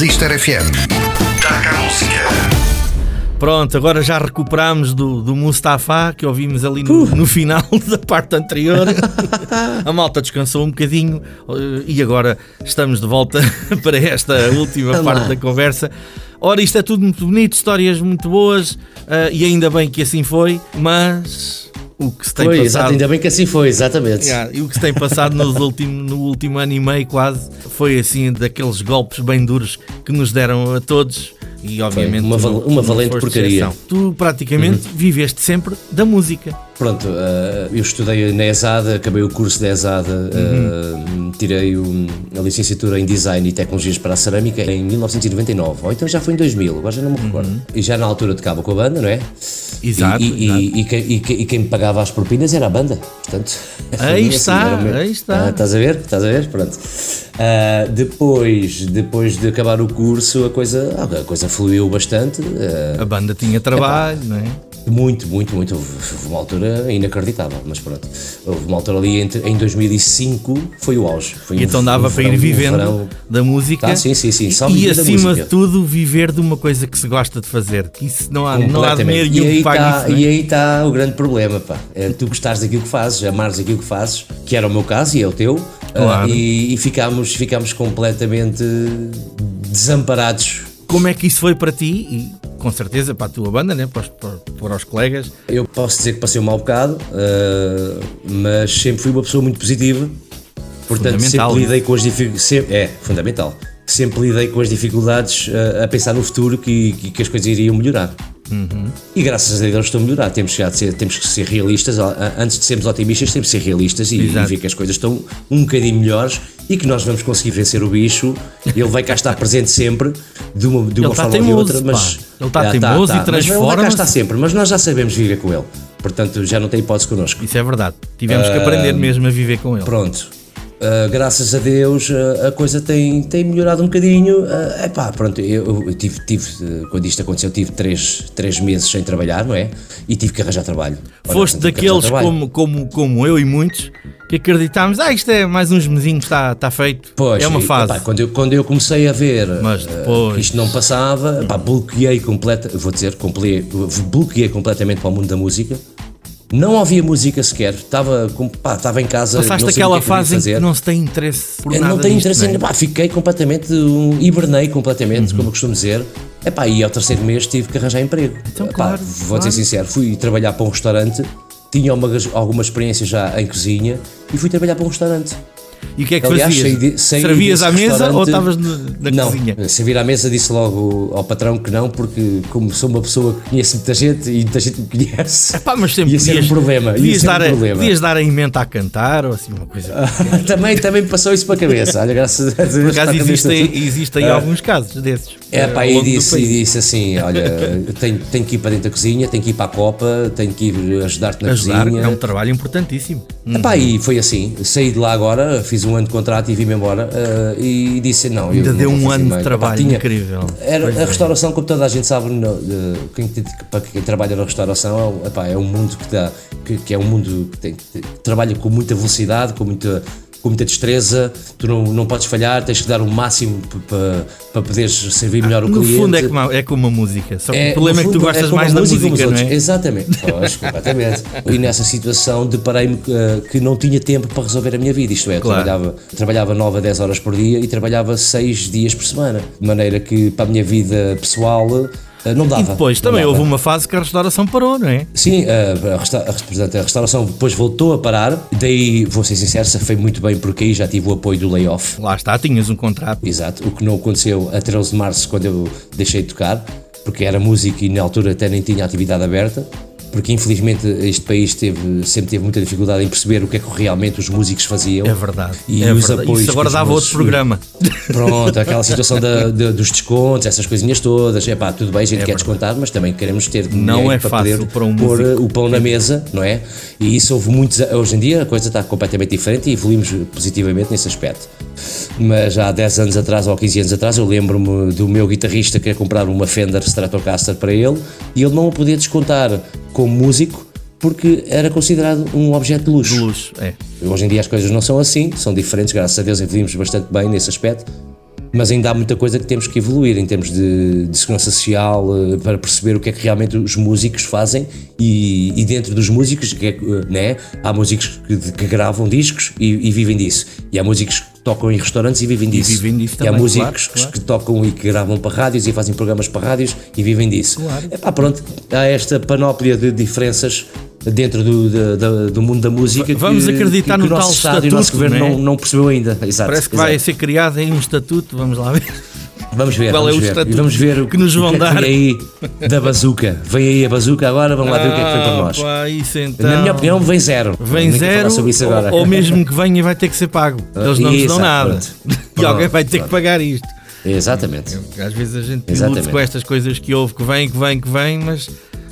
Sister FM. Taca a música. Pronto, agora já recuperámos do, do Mustafa que ouvimos ali no, no final da parte anterior. A malta descansou um bocadinho eh, e agora estamos de volta para esta última parte da conversa. Ora, isto é tudo muito bonito, histórias muito boas eh, e ainda bem que assim foi, mas o que se tem Foi, exato, passado. ainda bem que assim foi, exatamente. Yeah, e o que se tem passado nos último, no último ano e meio quase foi assim daqueles golpes bem duros que nos deram a todos e obviamente uma val- uma valente porcaria. exceção. Tu praticamente viveste sempre da música. Pronto, eh, eu estudei na ESAD, acabei o curso da ESAD, eh, tirei o- a licenciatura em Design e Tecnologias para a Cerâmica em 1999, ou então já foi em 2000, agora já não me recordo. E já na altura tocava com a banda, não é? Exato, E, e- exato. e- e quem- e e me pagava as propinas era a banda, portanto... Aí assim, está, meu- aí está. Ah, estás a ver? Estás a ver? Pronto. Ah, depois, depois de acabar o curso, a coisa, a coisa fluiu bastante. ah, A banda tinha trabalho, não é? muito, muito, muito. Houve uma altura inacreditável, mas pronto. Houve uma altura ali entre, em 2005 foi o auge. Foi E um- então dava um para ir verão- um vivendo verão- da música. Tá, sim, sim, sim, só E, e acima de tudo, viver de uma coisa que se gosta de fazer. Isso não há, não há dinheiro nenhum e aí que pague tá- isso. não é? E aí está o grande problema, pá. É tu gostares daquilo que fazes, amares aquilo que fazes, que era o meu caso e é o teu, Claro. ah, e, e ficámos, ficámos completamente desamparados. Como é que isso foi para ti? E com certeza para a tua banda, né? para, os, para, para os colegas. Eu posso dizer que passei um mau bocado, ah, mas sempre fui uma pessoa muito positiva. Portanto, Fundamental, sempre isso. lidei com as dificuldades. É, fundamental. Sempre lidei com as dificuldades ah, a pensar no futuro que, que, que as coisas iriam melhorar. Uhum. E graças a Deus estão a melhorar. Temos que, ser, temos que ser realistas. Antes de sermos otimistas, temos que ser realistas e, e ver que as coisas estão um bocadinho melhores e que nós vamos conseguir vencer o bicho. Ele vai cá estar presente sempre, de uma, de uma tá forma ou de outra. Mas pá. Ele tá Ah, teimoso e Mas ele vai cá estar sempre, mas nós já sabemos viver com ele. Portanto, já não tem hipótese connosco. Isso é verdade. Tivemos que aprender mesmo a viver com ele. Pronto. Uh, graças a Deus uh, a coisa tem, tem melhorado um bocadinho. Uh, epá, pronto, eu, eu tive, tive quando isto aconteceu, tive três, três meses sem trabalhar, não é? E tive que arranjar trabalho. Foste daqueles como, como, como eu e muitos que acreditámos, ah, isto é mais uns mesinhos, está está feito. Pois, é uma e, fase. epá, quando, eu, quando eu comecei a ver Mas depois- que isto não passava, epá, bloqueei completa, vou dizer, bloqueei completamente para o mundo da música. Não ouvia música sequer, estava, pá, estava em casa. Passaste aquela que é que fase em que não se tem interesse por Eu nada não tenho interesse é? em. Pá, fiquei completamente. Um, hibernei completamente, Uhum. como eu costumo dizer. Epá, e ao terceiro mês tive que arranjar emprego. Então, Epá, claro, vou claro. ser sincero, fui trabalhar para um restaurante tinha uma, alguma experiência já em cozinha e fui trabalhar para um restaurante. E o que é que Aliás, fazias? saí de- saí Servias à mesa ou estavas no- na não, cozinha? servir à mesa disse logo ao patrão que não, porque como sou uma pessoa que conhece muita gente e muita gente me conhece, Pá, mas sempre ia ser podias, um problema. Ia podias dar, um a- problema. podias dar a emenda a cantar ou assim uma coisa. também, também me passou isso para a cabeça. Olha, graças a Deus. Por acaso existem, existem Ah. alguns casos desses. É, eh, pá, e disse, e disse assim: olha, tenho, tenho que ir para dentro da cozinha, tenho que ir para a copa, tenho que ir ajudar-te na Ajudar cozinha. é um trabalho importantíssimo. Epá, e foi assim, saí de lá agora, fiz um ano de contrato e vim-me embora eh, e disse não. Ainda deu um ano de mais. trabalho tinha- incrível. Era, Pois a é. restauração, como toda a gente sabe, no- de- quem, para quem trabalha na restauração, é, um- epá, é um mundo que, dá, que, que é um mundo que, tem, que trabalha com muita velocidade, com muita, com muita destreza, tu não, não podes falhar, tens que dar o máximo para pa poderes servir melhor o No cliente. fundo é como, é como uma música, só que É, o problema é no que tu fundo, gostas como mais da música música, não é? Exatamente, pois, completamente. E nessa situação deparei-me eh, que não tinha tempo para resolver a minha vida, isto é, Claro. trabalhava, trabalhava 9 a 10 horas por dia e trabalhava 6 dias por semana, de maneira que para a minha vida pessoal não dava. E depois também houve uma fase que a restauração parou, não é? Sim, a, resta- portanto, a restauração depois voltou a parar, daí, vou ser sincero, foi muito bem porque aí já tive o apoio do layoff. Lá está, tinhas um contrato. Exato, o que não aconteceu a 13 de março quando eu deixei de tocar, porque era música e na altura até nem tinha atividade aberta, porque infelizmente este país teve, sempre teve muita dificuldade em perceber o que é que realmente os músicos faziam. É verdade. E é os verdade. apoios Isso agora dava outro programa. Pronto, aquela situação da- da- dos descontos, essas coisinhas todas. É pá, tudo bem, a gente É quer verdade. descontar, mas também queremos ter Não é para fácil poder para um pôr músico. o pão na mesa, não é? E isso houve muitos. Hoje em dia a coisa está completamente diferente e evoluímos positivamente nesse aspecto. Mas há 10 anos atrás ou 15 anos atrás eu lembro-me do meu guitarrista que queria comprar uma Fender Stratocaster para ele e ele não a podia descontar como músico porque era considerado um objeto de luxo. De luxo, é. Hoje em dia as coisas não são assim, são diferentes, graças a Deus evoluímos bastante bem nesse aspecto, mas ainda há muita coisa que temos que evoluir em termos de, de segurança social eh, para perceber o que é que realmente os músicos fazem e, e dentro dos músicos que é eh, né, há músicos que, que gravam discos e, e vivem disso, e há músicos que tocam em restaurantes e vivem disso, vivem disso e há também, músicos claro, claro. que tocam e que gravam para rádios e fazem programas para rádios e vivem disso. Claro. Epá, pronto, há esta panóplia de diferenças dentro do, da- do mundo da música Vamos que, acreditar que, que no tal Estado e o nosso estatuto, governo não é? não, não percebeu ainda. Exato, Parece que vai exato. ser criado aí um estatuto, vamos lá ver. Vamos ver, qual é vamos o ver. estatuto vamos ver o que nos vão que é que dar. vem aí da bazuca. Vem aí a bazuca agora, vamos lá ver o que é que vem para nós. Ah, pá, então. Na minha opinião, vem zero. Vem zero, falar sobre isso agora. ou, ou mesmo que venha vai ter que ser pago. Eles não nos dão nada. pronto. E alguém vai ter que pagar isto. Exatamente. Às vezes a gente ilude com estas coisas que houve, que vem, que vem, que vem, mas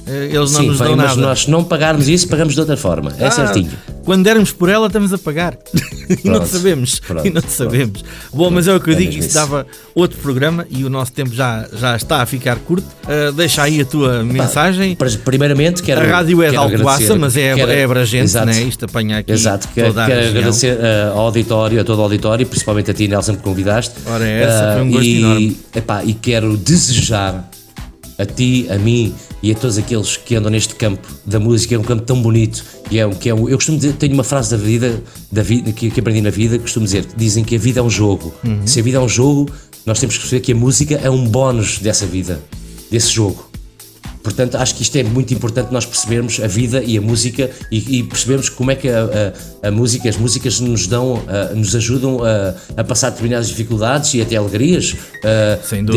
eles não Sim, nos dão mas nada. nós não pagarmos isso, pagamos de outra forma. É Ah, certinho. Quando dermos por ela, estamos a pagar. e não Pronto, sabemos. pronto, e não pronto. sabemos. Bom, mas é o que eu É digo, isso isso. dava outro programa e o nosso tempo já, já está a ficar curto. Uh, deixa aí a tua mensagem. Primeiramente, quero. a rádio é de Alcobaça, agradecer- mas é, quero- é abrangente, Exato. né? Isto apanha aqui Exato, quero, agradecer eh, ao auditório, a todo o auditório, principalmente a ti, Nelson, que convidaste. Ora, essa foi um gosto e, enorme. epá, e quero desejar a ti, a mim e a todos aqueles que andam neste campo da música, é um campo tão bonito. E é um, que é um, eu costumo dizer, tenho uma frase da vida, da vida que, que aprendi na vida, costumo dizer, dizem que a vida é um jogo. Uhum. Se a vida é um jogo, nós temos que perceber que a música é um bónus dessa vida, desse jogo. Portanto, acho que isto é muito importante nós percebermos a vida e a música e, e percebermos como é que a, a- a música, as músicas nos dão, ah, nos ajudam a, a passar determinadas dificuldades e até alegrias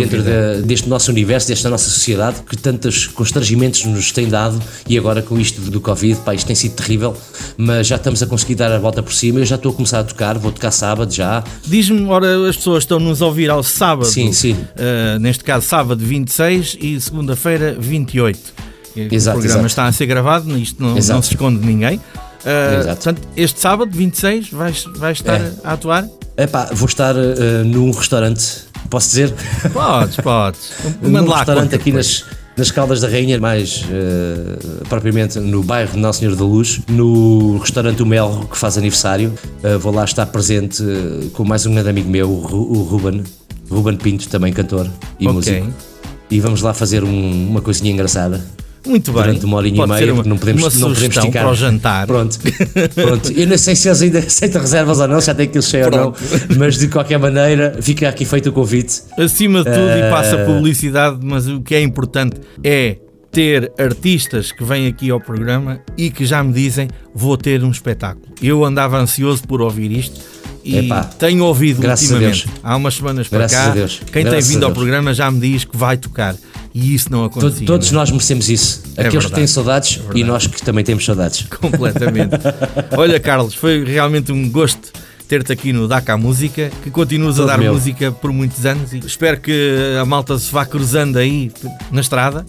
dentro da- deste nosso universo, desta nossa sociedade que tantos constrangimentos nos tem dado e agora com isto do Covid, pá, isto tem sido terrível, mas já estamos a conseguir dar a volta por cima. Eu já estou a começar a tocar, vou tocar sábado já. Diz-me, ora, as pessoas estão-nos a ouvir ao sábado, Sim, sim. uh, neste caso sábado 26 e segunda-feira 28. E Exato, o programa exato. está a ser gravado, isto não, não se esconde de ninguém. Uh, portanto, este sábado 26 vais, vais estar É. a atuar? Epá, vou estar ah, num restaurante, posso dizer? Podes, podes. num Manda lá a restaurante aqui depois. nas, nas Caldas da Rainha, mais eh, propriamente no bairro de Nosso Senhor da Luz, no restaurante O Melro, que faz aniversário. Eh, vou lá estar presente eh, com mais um grande amigo meu, o, Ru- o Ruben, Ruben Pinto, também cantor e Ok. músico. E vamos lá fazer um- uma coisinha engraçada. Muito bem. Durante uma horinha Pode e meia, uma, não podemos, uma não podemos esticar. para o jantar. Pronto, pronto. Eu não sei se eles ainda aceitam reservas ou não, já tem aquilo cheio ou não, mas de qualquer maneira fica aqui feito o convite. Acima de tudo, e passa Eh, publicidade, mas o que é importante é ter artistas que vêm aqui ao programa e que já me dizem vou ter um espetáculo. Eu andava ansioso por ouvir isto e Epá, tenho ouvido a ultimamente. Há umas semanas para Graças cá, a quem Graças tem vindo a ao programa já me diz que vai tocar. E isso não acontecia. Todos é? nós merecemos isso. É Aqueles que verdade. têm saudades e nós que também temos saudades. Completamente. Olha, Carlos, foi realmente um gosto ter-te aqui no Daca Música, que continuas a Todo dar meu. música por muitos anos e espero que a malta se vá cruzando aí na estrada.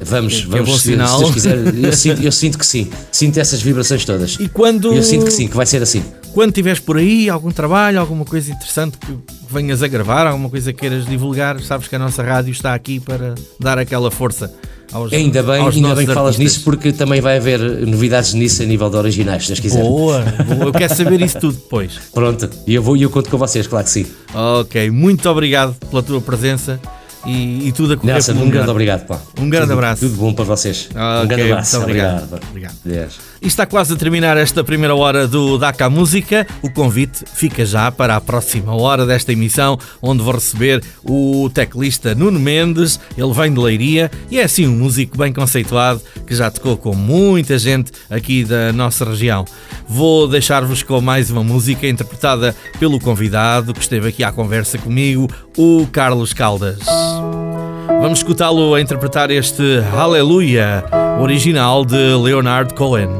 Vamos, Que é vamos, bom se, se sinal. Deus quiser. Eu sinto, eu sinto que sim. Sinto essas vibrações todas. E quando, Eu sinto que sim, que vai ser assim. quando tiveres por aí algum trabalho, alguma coisa interessante que venhas a gravar, alguma coisa que queiras divulgar, sabes que a nossa rádio está aqui para dar aquela força aos Ainda bem, aos ainda bem que falas nisso, porque também vai haver novidades nisso a nível de originais, se Deus quiser. Boa, boa, eu quero saber isso tudo depois. Pronto, e eu vou e eu conto com vocês, claro que sim. Ok, muito obrigado pela tua presença e, e tudo a correr Nelson, um grande obrigado, pá. Um grande Tudo- abraço. Tudo bom para vocês. Ah, um grande ok, abraço. muito obrigado. Obrigado. Obrigado. Adeus. E está quase a terminar esta primeira hora do DACA Música. O convite fica já para a próxima hora desta emissão, onde vou receber o teclista Nuno Mendes. Ele vem de Leiria e é assim um músico bem conceituado que já tocou com muita gente aqui da nossa região. Vou deixar-vos com mais uma música interpretada pelo convidado que esteve aqui à conversa comigo, o Carlos Caldas. Vamos escutá-lo a interpretar este Hallelujah, original de Leonard Cohen.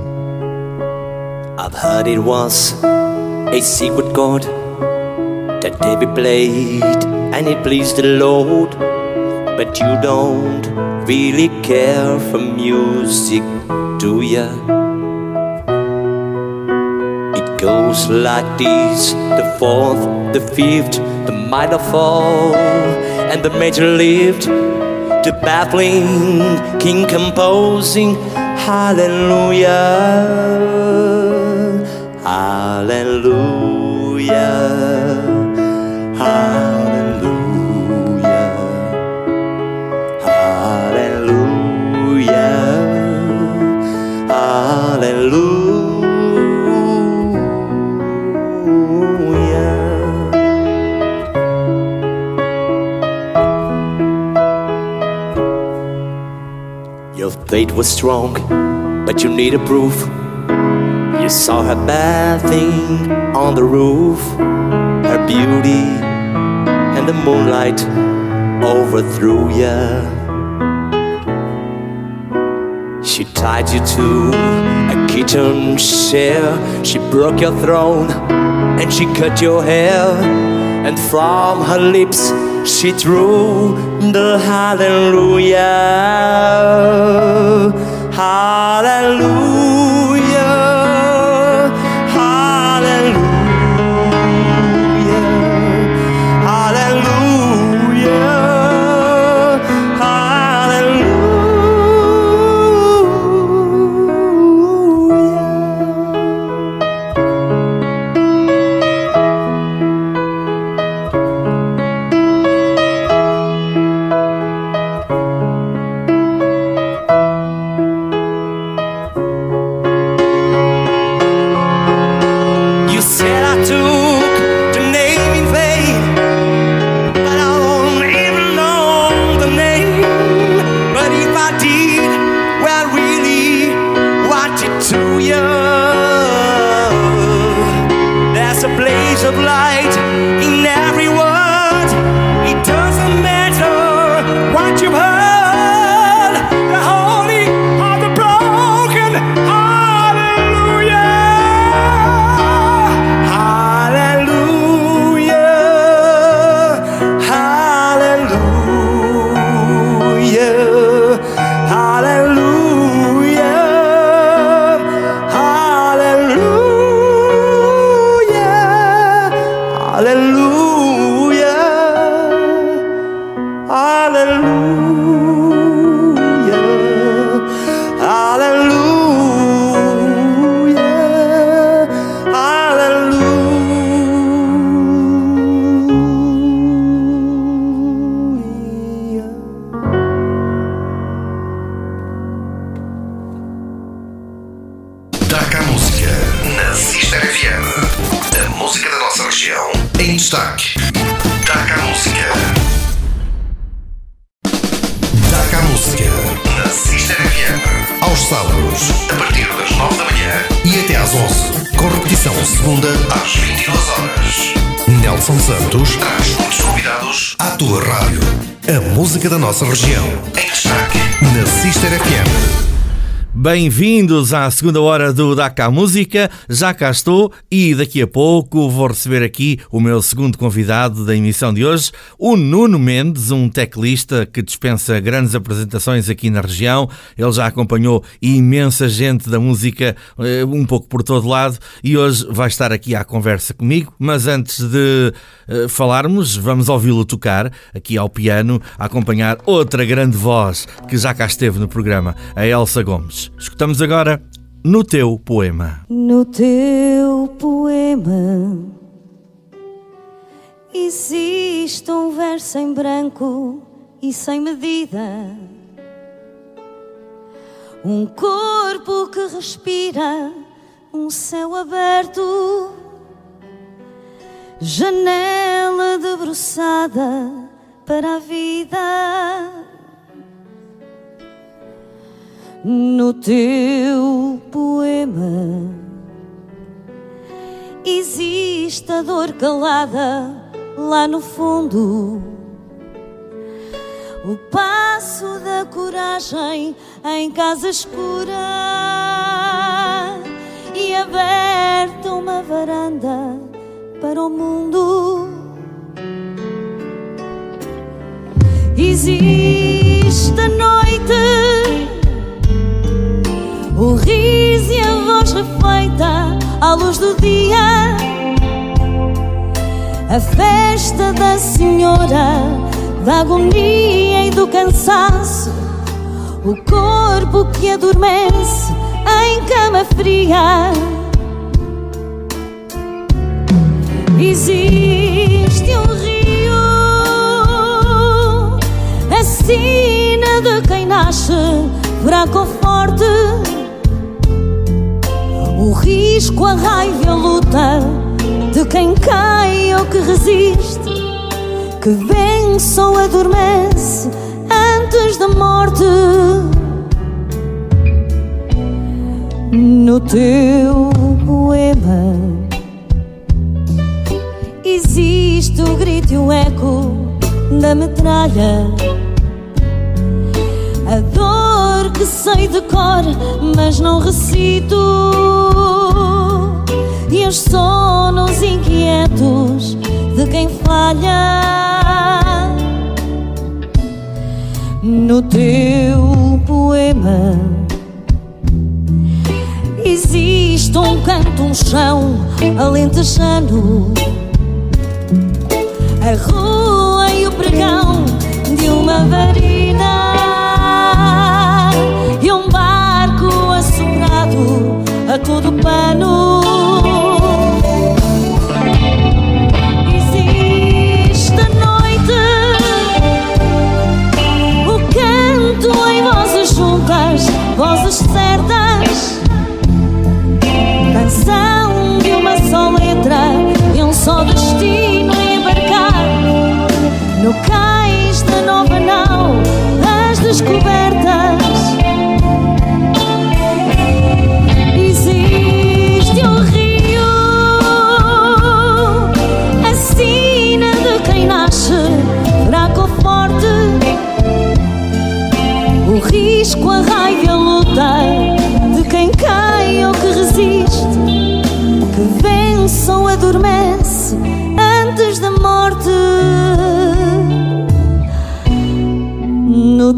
I've heard it was a secret chord that David played and it pleased the Lord. But you don't really care for music, do ya? It goes like this the fourth, the fifth, the minor fall, and the major lift. to baffling king composing Hallelujah, Hallelujah, Hallelujah, faith was strong, but you needed proof. You saw her bathing on the roof, her beauty and the moonlight overthrew ya. She tied you to a kitchen chair. She broke your throne and she cut your hair. And from her lips she threw the hallelujah. Hallelujah. Bem-vindos à segunda hora do Daca Música. Já cá estou e daqui a pouco vou receber aqui o meu segundo convidado da emissão de hoje, o Nuno Mendes, um teclista que dispensa grandes apresentações aqui na região. Ele já acompanhou imensa gente da música eh, um pouco por todo lado e hoje vai estar aqui à conversa comigo. Mas antes de uh, falarmos, vamos ouvi-lo tocar aqui ao piano, acompanhar outra grande voz que já cá esteve no programa, a Elsa Gomes. Escutamos agora no teu poema. No teu poema existe um verso em branco e sem medida. Um corpo que respira, um céu aberto, janela debruçada para a vida no teu poema. Existe a dor calada lá no fundo. O passo da coragem em casa escura e aberta uma varanda para o mundo. Existe a noite à luz do dia. A festa da senhora, da agonia e do cansaço. O corpo que adormece em cama fria. Existe um rio, a sina de quem nasce fraco ou forte o risco, a raiva e a luta de quem cai ou que resiste, que vence ou adormece antes da morte. No teu poema existe o grito e o eco da metralha. A dor que sei de cor, mas não recito. E os sonos inquietos de quem falha. No teu poema. Existe um canto, um chão alentejano, a rua e o pregão de uma varina assoprado a todo pano. vozes certas,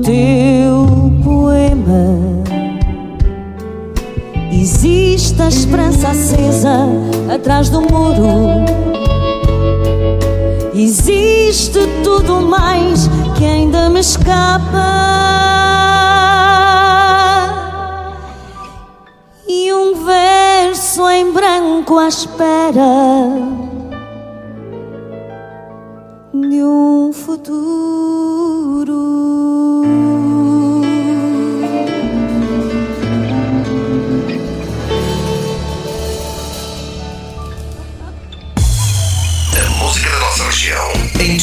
teu poema existe a esperança acesa atrás do muro. Existe tudo mais que ainda me escapa. E um verso em branco à espera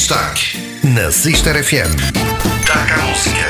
destaque na Sister FM. Daca Música.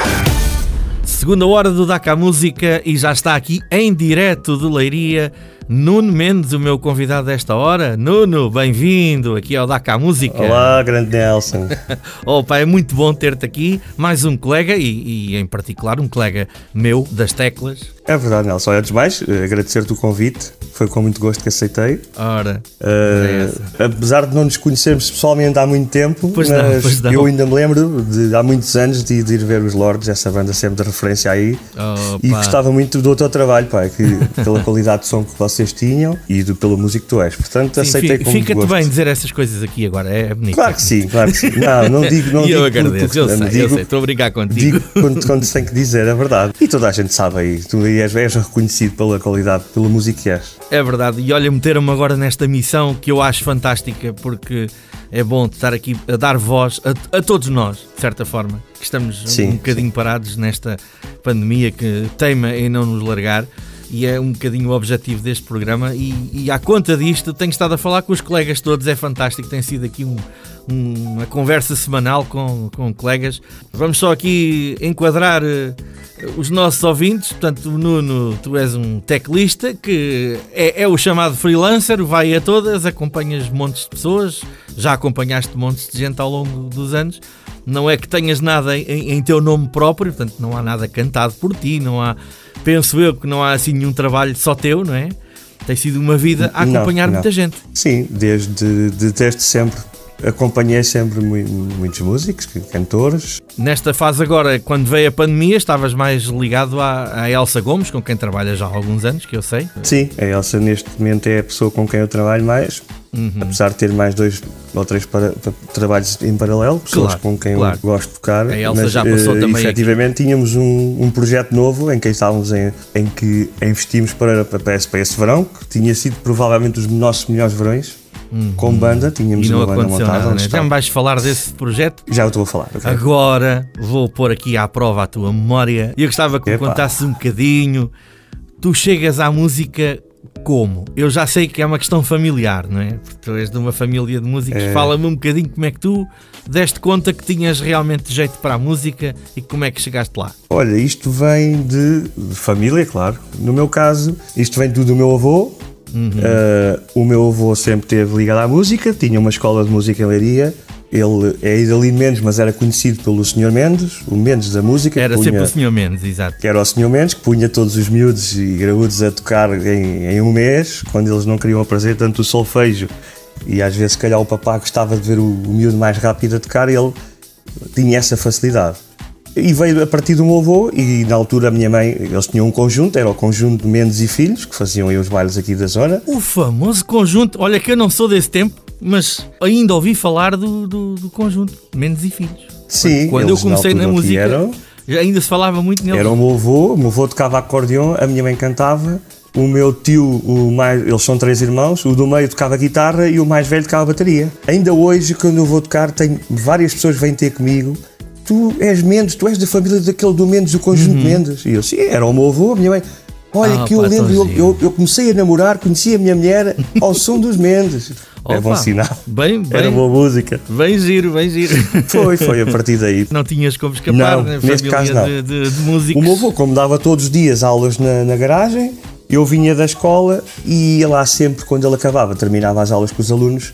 Segunda hora do Daca Música e já está aqui em direto de Leiria Nuno Mendes, o meu convidado desta hora. Nuno, bem-vindo aqui ao DACA Música. Olá, grande Nelson. Opa, é muito bom ter-te aqui. Mais um colega e, e, em particular, um colega meu das teclas. É verdade, Nelson. Antes de mais, eh, agradecer-te o convite. Foi com muito gosto que aceitei. Ora, Uh, apesar de não nos conhecermos pessoalmente há muito tempo, Pois não, mas pois não. eu ainda me lembro de há muitos anos de, de ir ver os Lords, essa banda sempre de referência aí. E gostava muito do teu trabalho, pá, que, pela qualidade de som que vocês tinham e do, pelo músico que tu és. Portanto, Sim, aceitei fi- com muito Fica-te bem dizer essas coisas aqui agora, é bonito. Claro que sim, claro que sim. Não, não digo, não e eu digo agradeço, porque- eu sei, eu digo- sei, estou a brincar contigo. Digo quando, quando se tem que dizer, é verdade. E toda a gente sabe aí, tu aí és, és reconhecido pela qualidade, pela música que és. É verdade, e olha, meteram-me agora nesta missão que eu acho fantástica porque é bom estar aqui a dar voz a, a todos nós, de certa forma, que estamos Sim, um bocadinho parados nesta pandemia que teima em não nos largar. E é um bocadinho o objetivo deste programa. E, e à conta disto, tenho estado a falar com os colegas todos, é fantástico. Tem sido aqui um- um- uma conversa semanal com, com colegas. Vamos só aqui enquadrar eh, os nossos ouvintes. Portanto, o Nuno, tu és um teclista que é, é o chamado freelancer, vai a todas, acompanhas montes de pessoas, já acompanhaste montes de gente ao longo dos anos. Não é que tenhas nada em, em teu nome próprio, portanto, não há nada cantado por ti, não há. Penso eu que não há assim nenhum trabalho só teu, não é? Tem sido uma vida a Não, acompanhar não. muita gente. Sim, desde, de- desde sempre acompanhei sempre mui- muitos músicos, cantores. Nesta fase agora, quando veio a pandemia, estavas mais ligado à, à Elsa Gomes, com quem trabalhas já há alguns anos, que eu sei. Sim, a Elsa neste momento é a pessoa com quem eu trabalho mais, Uhum. apesar de ter mais dois ou três para- pa- trabalhos em paralelo, pessoas Claro, com quem claro. eu gosto de tocar. A Elsa mas, já passou eh, também Efetivamente tínhamos um, um projeto novo em que estávamos em, em que investimos para, para, esse, para esse verão, que tinha sido provavelmente os nossos melhores verões. Com banda, tínhamos Uhum. Uma banda montada. nada, né? Já me vais falar desse projeto? Já estou a falar, ok? Agora vou pôr aqui à prova a tua memória. E eu gostava que me contasses um bocadinho. Tu chegas à música como? Eu já sei que é uma questão familiar, não é? Porque tu és de uma família de músicos. É. Fala-me um bocadinho como é que tu deste conta que tinhas realmente jeito para a música e como é que chegaste lá. Olha, isto vem de, de família, claro. No meu caso, isto vem tudo do meu avô. Uh, o meu avô sempre esteve ligado à música, tinha uma escola de música em Leiria. Ele é Idalino Mendes, mas era conhecido pelo Sr. Mendes, o Mendes da música. Era que sempre punha- o Senhor Mendes, exato. que era o Sr. Mendes, que punha todos os miúdos e graúdos a tocar em, em um mês, quando eles não queriam aprender tanto o solfejo. E às vezes, se calhar, o papá gostava de ver o, o miúdo mais rápido a tocar, ele tinha essa facilidade. E veio a partir do meu avô, e na altura a minha mãe, eles tinham um conjunto, era o conjunto de Mendes e Filhos, que faziam aí os bailes aqui da zona. O famoso conjunto. Olha que eu não sou desse tempo, mas ainda ouvi falar do, do, do conjunto Mendes e Filhos. Sim, Quando eu comecei na, aqui música, eram. já ainda se falava muito neles. Era o meu avô, o meu avô tocava acordeão, a minha mãe cantava, o meu tio, o mais, eles são três irmãos, o do meio tocava guitarra e o mais velho tocava bateria. Ainda hoje, quando eu vou tocar, tenho várias pessoas vêm ter comigo. Tu és Mendes, tu és da família daquele do Mendes, do conjunto Mendes. E eu, sim, era o meu avô, a minha mãe. Olha. Ah, que eu pá, lembro, eu, eu, eu comecei a namorar, conheci a minha mulher ao som dos Mendes. é bom Opa, sinal. Bem, Era bem, boa música. bem giro, bem giro. Foi, foi a partir daí. Não tinhas como escapar Não, na neste família caso não. De, de, de músicos. O meu avô, como dava todos os dias aulas na, na garagem, eu vinha da escola e ia lá sempre, quando ele acabava, terminava as aulas com os alunos,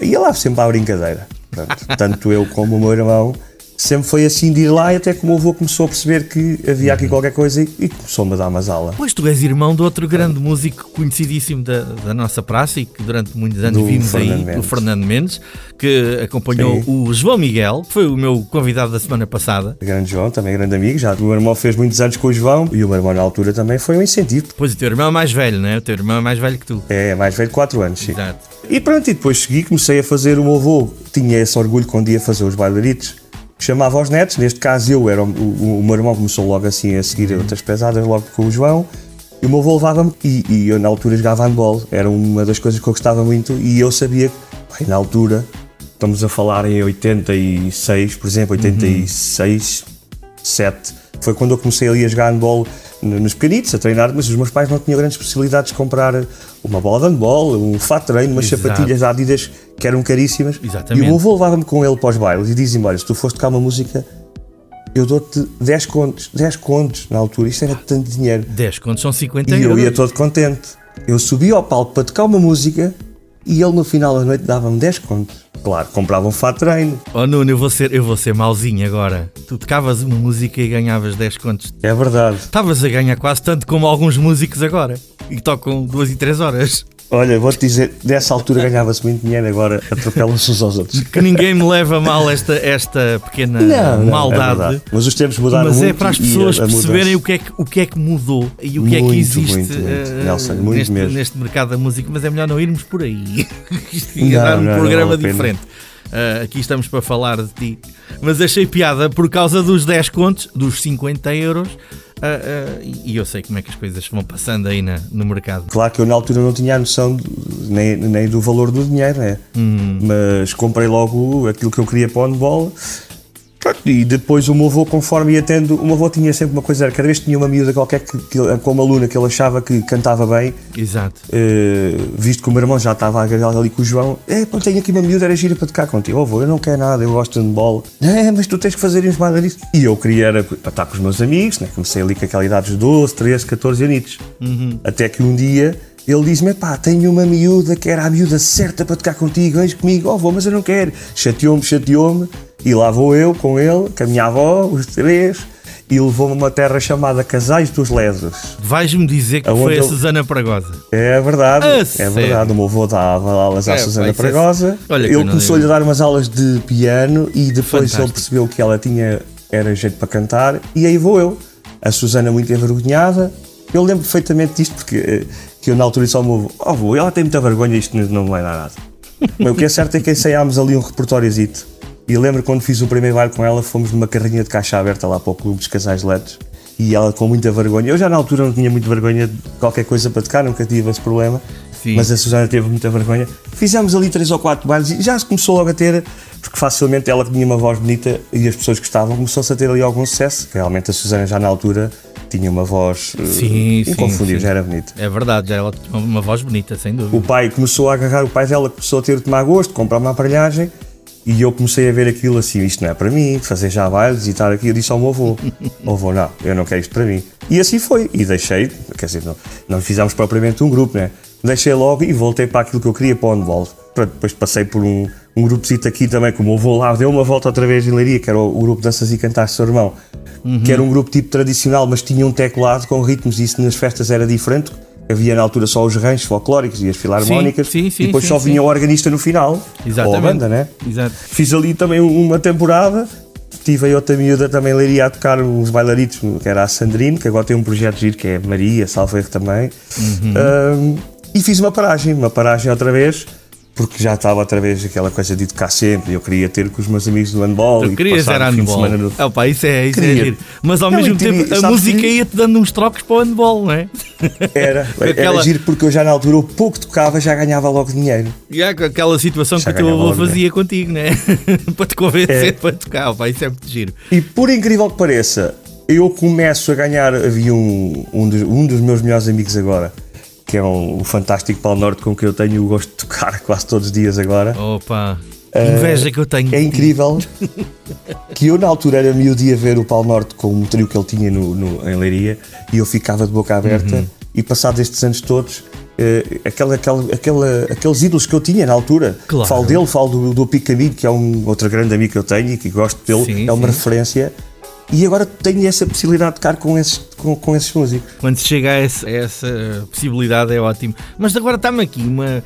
ia lá sempre à brincadeira. Pronto, tanto eu como o meu irmão, sempre foi assim de ir lá, e até que o meu avô começou a perceber que havia Uhum. aqui qualquer coisa e, e começou-me a dar umas aulas. Pois tu és irmão de outro grande músico conhecidíssimo da, da nossa praça e que durante muitos anos Do vimos aí, Fernando o Mendes. Fernando Mendes, que acompanhou Sim. o João Miguel, que foi o meu convidado da semana passada. Grande João, também grande amigo, já o meu irmão fez muitos anos com o João e o meu irmão na altura também foi um incentivo. Pois o teu irmão é mais velho, não é? O teu irmão é mais velho que tu. É mais velho, 4 anos, sim. Exato. E pronto, e depois segui, comecei a fazer o meu avô. Tinha esse orgulho quando ia fazer os bailaritos, chamava aos netos. Neste caso, eu era o, o, o meu irmão começou logo assim a seguir outras pesadas, logo com o João. E o meu avô levava-me, e, e eu na altura jogava handball, era uma das coisas que eu gostava muito. E eu sabia que, bem, na altura, estamos a falar em 86, por exemplo, 86, 7. Foi quando eu comecei ali a jogar handball nos pequenitos, a treinar, mas os meus pais não tinham grandes possibilidades de comprar uma bola de handball, um fato de treino, umas Exato. sapatilhas da Adidas que eram caríssimas. Exatamente. E o meu avô levava-me com ele para os bailes e dizia-me: Olha, se tu fores tocar uma música, eu dou-te 10 contos. 10 contos na altura, isto era tanto dinheiro. 10 contos são 50 E eu euros. ia todo contente. Eu subia ao palco para tocar uma música e ele no final da noite dava-me 10 contos. Claro, comprava um fato treino. Oh Nuno, eu vou ser, eu vou ser mauzinho agora. Tu tocavas uma música e ganhavas 10 contos. É verdade. Estavas a ganhar quase tanto como alguns músicos agora. E tocam 2 e 3 horas. Olha, vou-te dizer, dessa altura ganhava-se muito dinheiro, agora atropelam-se uns aos outros. Que ninguém me leva mal esta, esta pequena é maldade. verdade. Mas os tempos mudaram Mas muito. é para as pessoas a- a perceberem o que, é que, o que é que mudou e o que é que existe muito, muito. eh, Nelson, muito neste, mesmo. neste mercado da música, mas é melhor não irmos por aí. Isto ia Não, dar um não, não programa diferente. Ah, aqui estamos para falar de ti. Mas achei piada por causa dos 10 contos, dos 50 euros. Ah, ah, e eu sei como é que as coisas vão passando aí na- no mercado. Claro que eu na altura não tinha a noção de- nem, nem do valor do dinheiro, né? mas comprei logo aquilo que eu queria para o handball. E depois o meu avô, conforme ia tendo, o meu avô tinha sempre uma coisa, era cada vez que tinha uma miúda qualquer que, que, com uma aluna que ele achava que cantava bem, Exato. eh, visto que o meu irmão já estava ali com o João, é, pô, tenho aqui uma miúda, era gira para tocar contigo. Oh, avô, eu não quero nada, eu gosto de handball. É, mas tu tens que fazer mais disso. E eu queria era para estar com os meus amigos, né? comecei ali com aquela idade dos 12, 13, 14 anitos. Até que um dia ele diz-me, pá, tenho uma miúda que era a miúda certa para tocar contigo, vens comigo. Oh, avô, mas eu não quero. Chateou-me, chateou-me. E lá vou eu com ele, com a minha avó, os três, e levou-me a uma terra chamada Casais dos Lesos. Vais-me dizer que foi a Susana Pragosa. É verdade, A é sério? verdade. O meu avô dava aulas à É, Susana isso é- Pragosa. Olha ele começou-lhe a dar umas aulas de piano e depois Fantástico. ele percebeu que ela tinha era jeito para cantar e aí vou eu. A Susana muito envergonhada. Eu lembro perfeitamente disto porque eh, que eu na altura disse ao meu avô, oh, avô, ela tem muita vergonha, isto não- vai dar nada. Mas o que é certo é que ensaiámos ali um repertóriozito. E lembro quando fiz o primeiro baile com ela, fomos numa carrinha de caixa aberta lá para o Clube dos Casais Letos. E ela com muita vergonha. Eu já na altura não tinha muita vergonha de qualquer coisa para tocar, nunca tive esse problema. Sim. Mas a Susana teve muita vergonha. Fizemos ali três ou quatro bailes e já se começou logo a ter, porque facilmente ela tinha uma voz bonita e as pessoas gostavam, começou-se a ter ali algum sucesso. Realmente a Susana já na altura tinha uma voz eh, Sim, inconfundível, sim. já era bonita. É verdade, já ela tinha uma voz bonita, sem dúvida. O pai começou a agarrar, o pai dela começou a ter de tomar gosto, comprar uma aparelhagem e eu comecei a ver aquilo assim, isto não é para mim, fazer já bailes e estar aqui, eu disse ao meu avô, "Ó avô, não, eu não quero isto para mim. E assim foi, e deixei, quer dizer, não, não fizemos propriamente um grupo, né? Deixei logo e voltei para aquilo que eu queria para o handball. Depois passei por um, um grupozito aqui também, como o avô lá, deu uma volta outra vez em Leiria, que era o, o grupo Danças e Cantar Seu Irmão, que era um grupo tipo tradicional, mas tinha um teclado com ritmos, e isso nas festas era diferente. Havia na altura só os ranchos folclóricos e as filarmónicas, sim, sim, e depois sim, só sim. vinha o organista no final, Exatamente. ou a banda, né? Exato. Fiz ali também uma temporada. Tive aí outra miúda também leiria a tocar uns bailaritos, que era a Sandrine, que agora tem um projeto giro que é Maria, salvo erro também. Uhum. Um, e fiz uma paragem, uma paragem outra vez, porque já estava outra vez aquela coisa de tocar sempre. Eu queria ter com os meus amigos do handball. Tu querias era de handball. no- Ah, pá, isso é, isso é Queria. giro. Mas ao Não, mesmo tempo a música que- ia-te dando uns trocos para o handball, não é? Era, era aquela- giro porque eu já na altura, o pouco tocava, já ganhava logo dinheiro. E há aquela situação Já que o teu avô fazia contigo, né? para te convencer É. para tocar. Pá, isso é muito giro. E por incrível que pareça, eu começo a ganhar. Havia um, um, dos, um dos meus melhores amigos agora, que é um, o fantástico Paulo Norte, com que eu tenho o gosto de tocar quase todos os dias agora. Opa, que inveja que eu tenho. É incrível que eu, na altura, era miúdo ia ver o Paulo Norte com um trio que ele tinha no, no- em Leiria e eu ficava de boca aberta. Uhum. E passados estes anos todos, eh, aquela, aquela, aquela, aqueles ídolos que eu tinha na altura, Claro. falo dele, falo do, do que é um outro grande amigo que eu tenho e que gosto dele, Sim, é uma sim. referência. E agora tenho essa possibilidade de tocar com esses, com, com esses músicos. Quando se chega a, esse- a essa possibilidade é ótimo. Mas agora está-me aqui uma.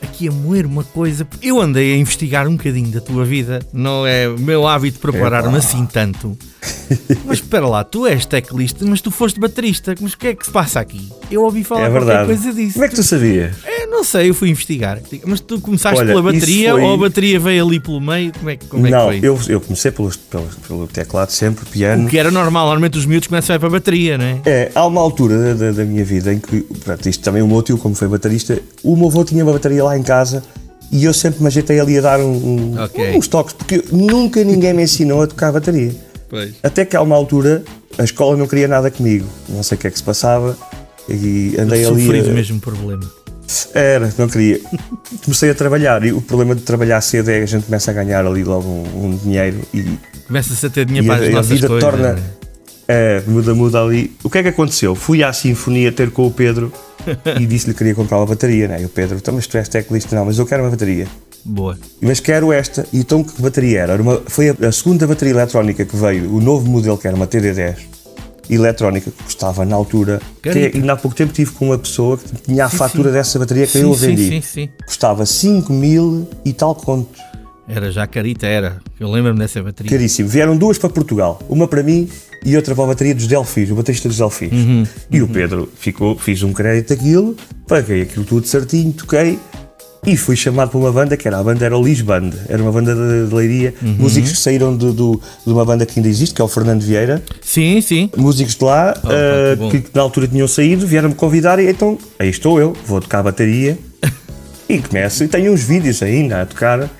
Aqui a moer uma coisa. Eu andei a investigar um bocadinho da tua vida. Não é meu hábito preparar-me assim tanto. Mas espera lá, tu és teclista, mas tu foste baterista. Mas o que é que se passa aqui? Eu ouvi falar é qualquer verdade. coisa disso. Como é que tu sabias? É, não sei, eu fui investigar. Mas tu começaste Olha, pela bateria foi- ou a bateria veio ali pelo meio? Como é, que- como é Não, que foi? eu, eu comecei pelos, pelos, pelo teclado sempre, piano. O que era normal, normalmente os miúdos começam a ir para a bateria, não é? É, há uma altura da, da- minha vida em que, pronto, isto também o meu tio, como foi baterista, o meu avô tinha uma bateria lá em casa e eu sempre me ajeitei ali a dar um- um- Ok. uns toques, porque nunca ninguém me ensinou a tocar bateria. Pois. Até que há uma altura a escola não queria nada comigo, não sei o que é que se passava e andei ali. Sofri do a- mesmo problema. Era, não queria. Comecei a trabalhar e o problema de trabalhar cedo é que a gente começa a ganhar ali logo um, um dinheiro e Começa-se a ter dinheiro para a- as a nossas vida coisas. torna- é? É, muda, muda ali. O que é que aconteceu? Fui à Sinfonia ter com o Pedro e disse-lhe que queria comprar uma bateria, né? E o Pedro, então, mas tu és teclista? Não, mas eu quero uma bateria. Boa. Mas quero esta. E então que bateria era? Era uma- foi a, a segunda bateria eletrónica que veio, o novo modelo que era uma TD10 eletrónica, que custava na altura. Que, ainda há pouco tempo tive com uma pessoa que tinha a Sim, fatura sim. dessa bateria que Sim, eu vendi. sim, sim. Custava 5 mil e tal conto. Era já carita, era. Eu lembro-me dessa bateria. Caríssimo. Vieram duas para Portugal, uma para mim e outra para a bateria dos Delfins, o baterista dos Delfins. Uhum, e o Pedro ficou, fiz um crédito aquilo, paguei aquilo tudo certinho, toquei e fui chamado para uma banda que era a banda era o Lis Band, era uma banda de, de Leiria, Uhum. músicos que saíram do, do- de uma banda que ainda existe, que é o Fernando Vieira, Sim, sim. músicos de lá Oh, eh, que que, na altura tinham saído, vieram-me convidar e então aí estou eu, vou tocar a bateria e começo, e tenho uns vídeos ainda a tocar.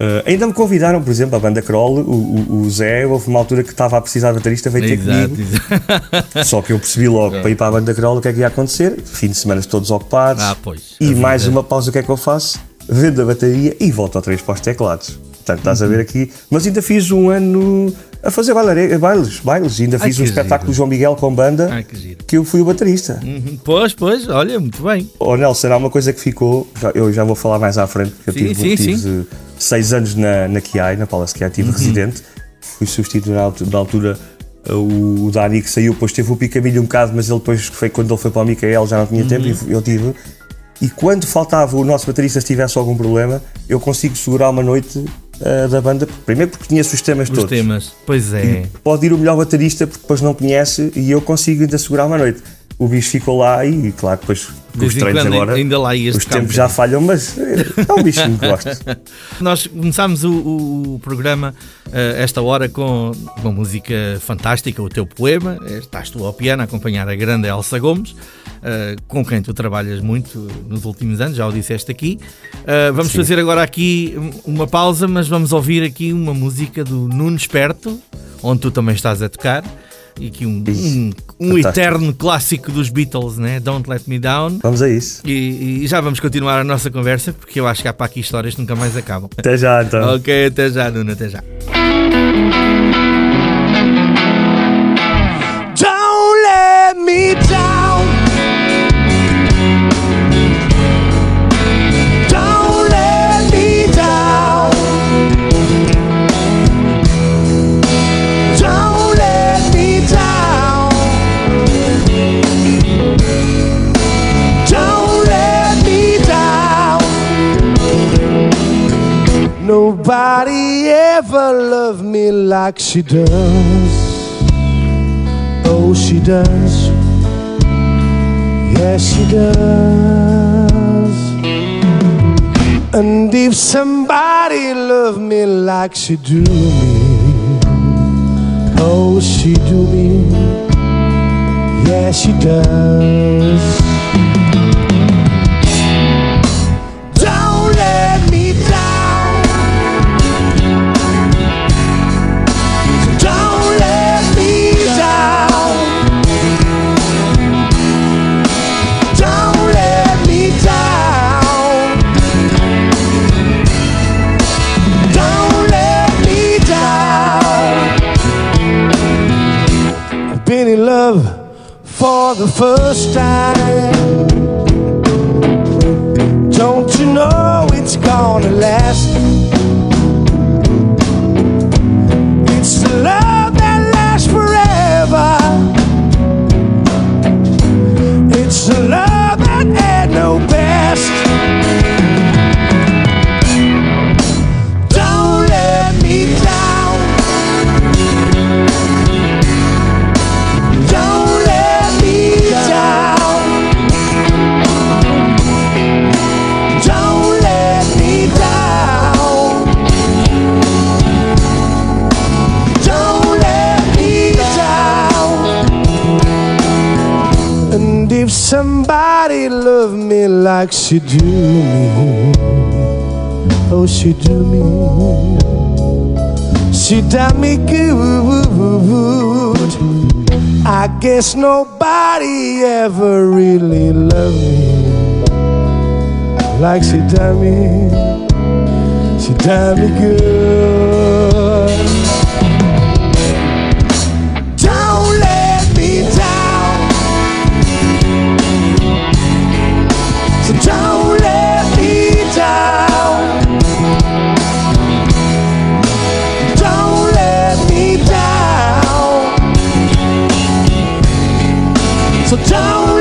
Eh, ainda me convidaram, por exemplo, a banda Kroll, o, o, Zé, houve uma altura que estava a precisar de baterista, veio ter Exato, comigo. exato. Só que eu percebi logo para ir para a banda Kroll o que é que ia acontecer. Fim de semana todos ocupados. Ah, pois. E mais uma pausa, o que é que eu faço? Vendo a bateria e volto outra vez para os teclados. Portanto, estás a ver aqui. Mas ainda fiz um ano a fazer bailare- bailes, bailes. Ainda Ai, fiz um que espetáculo do João Miguel com banda Ai, que que eu fui o baterista. Uhum. Pois, pois, olha, muito bem. Ô Nelson, há uma coisa que ficou, já- eu já vou falar mais à frente, porque Sim, eu tive, sim, tive seis anos na, na Kiai, na Palace Uhum. tive residente, fui substituído na altura, na altura o, o Dani que saiu, depois teve o Picamilho um bocado, mas ele depois, foi quando ele foi para o Micael, já não tinha tempo, Uhum. e eu tive. E quando faltava o nosso baterista, se tivesse algum problema, eu consigo segurar uma noite ah, da banda, primeiro porque conheço os temas Os todos. temas. Pois é. Pode ir o melhor baterista porque depois não conhece e eu consigo ainda segurar uma noite. O bicho ficou lá e, claro, depois com os treinos agora. ainda lá Os tempos já falham, mas eh, é um bichinho que gosto. Nós começámos o, o- programa eh, esta hora com uma música fantástica, o teu poema. Eh, Estás tu ao piano a acompanhar a grande Elsa Gomes, eh, com quem tu trabalhas muito nos últimos anos, já o disseste aqui. Eh, vamos fazer agora aqui uma pausa, mas vamos ouvir aqui uma música do Nuno Esperto, onde tu também estás a tocar. E aqui um, um, um eterno clássico dos Beatles, né? Don't Let Me Down. Vamos a isso. E, e já vamos continuar a nossa conversa, porque eu acho que há para aqui histórias que nunca mais acabam. Até já, então. Ok, até já, Nuno, até já. Don't let me down. Nobody ever loved me like she does. Oh, she does. Yes, she does. And if somebody loved me like she do me, oh, she do me. Yes, she does. For the first time. Like she do me, oh she do me, she done me good. I guess nobody ever really loved me like she done me. She done me good. So don't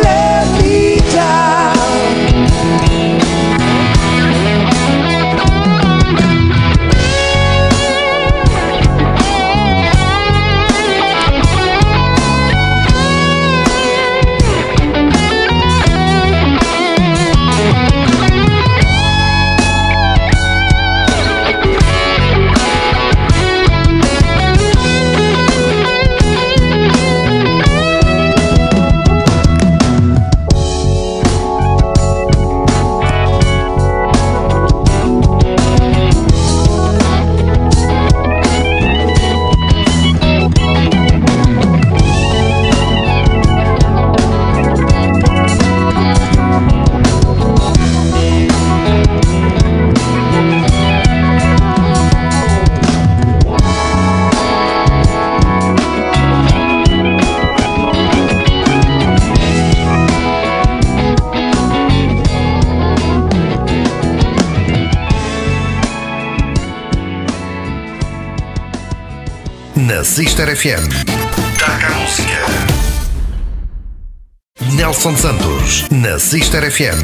na Sister FM. Taca a música. Nelson Santos, na Sister FM.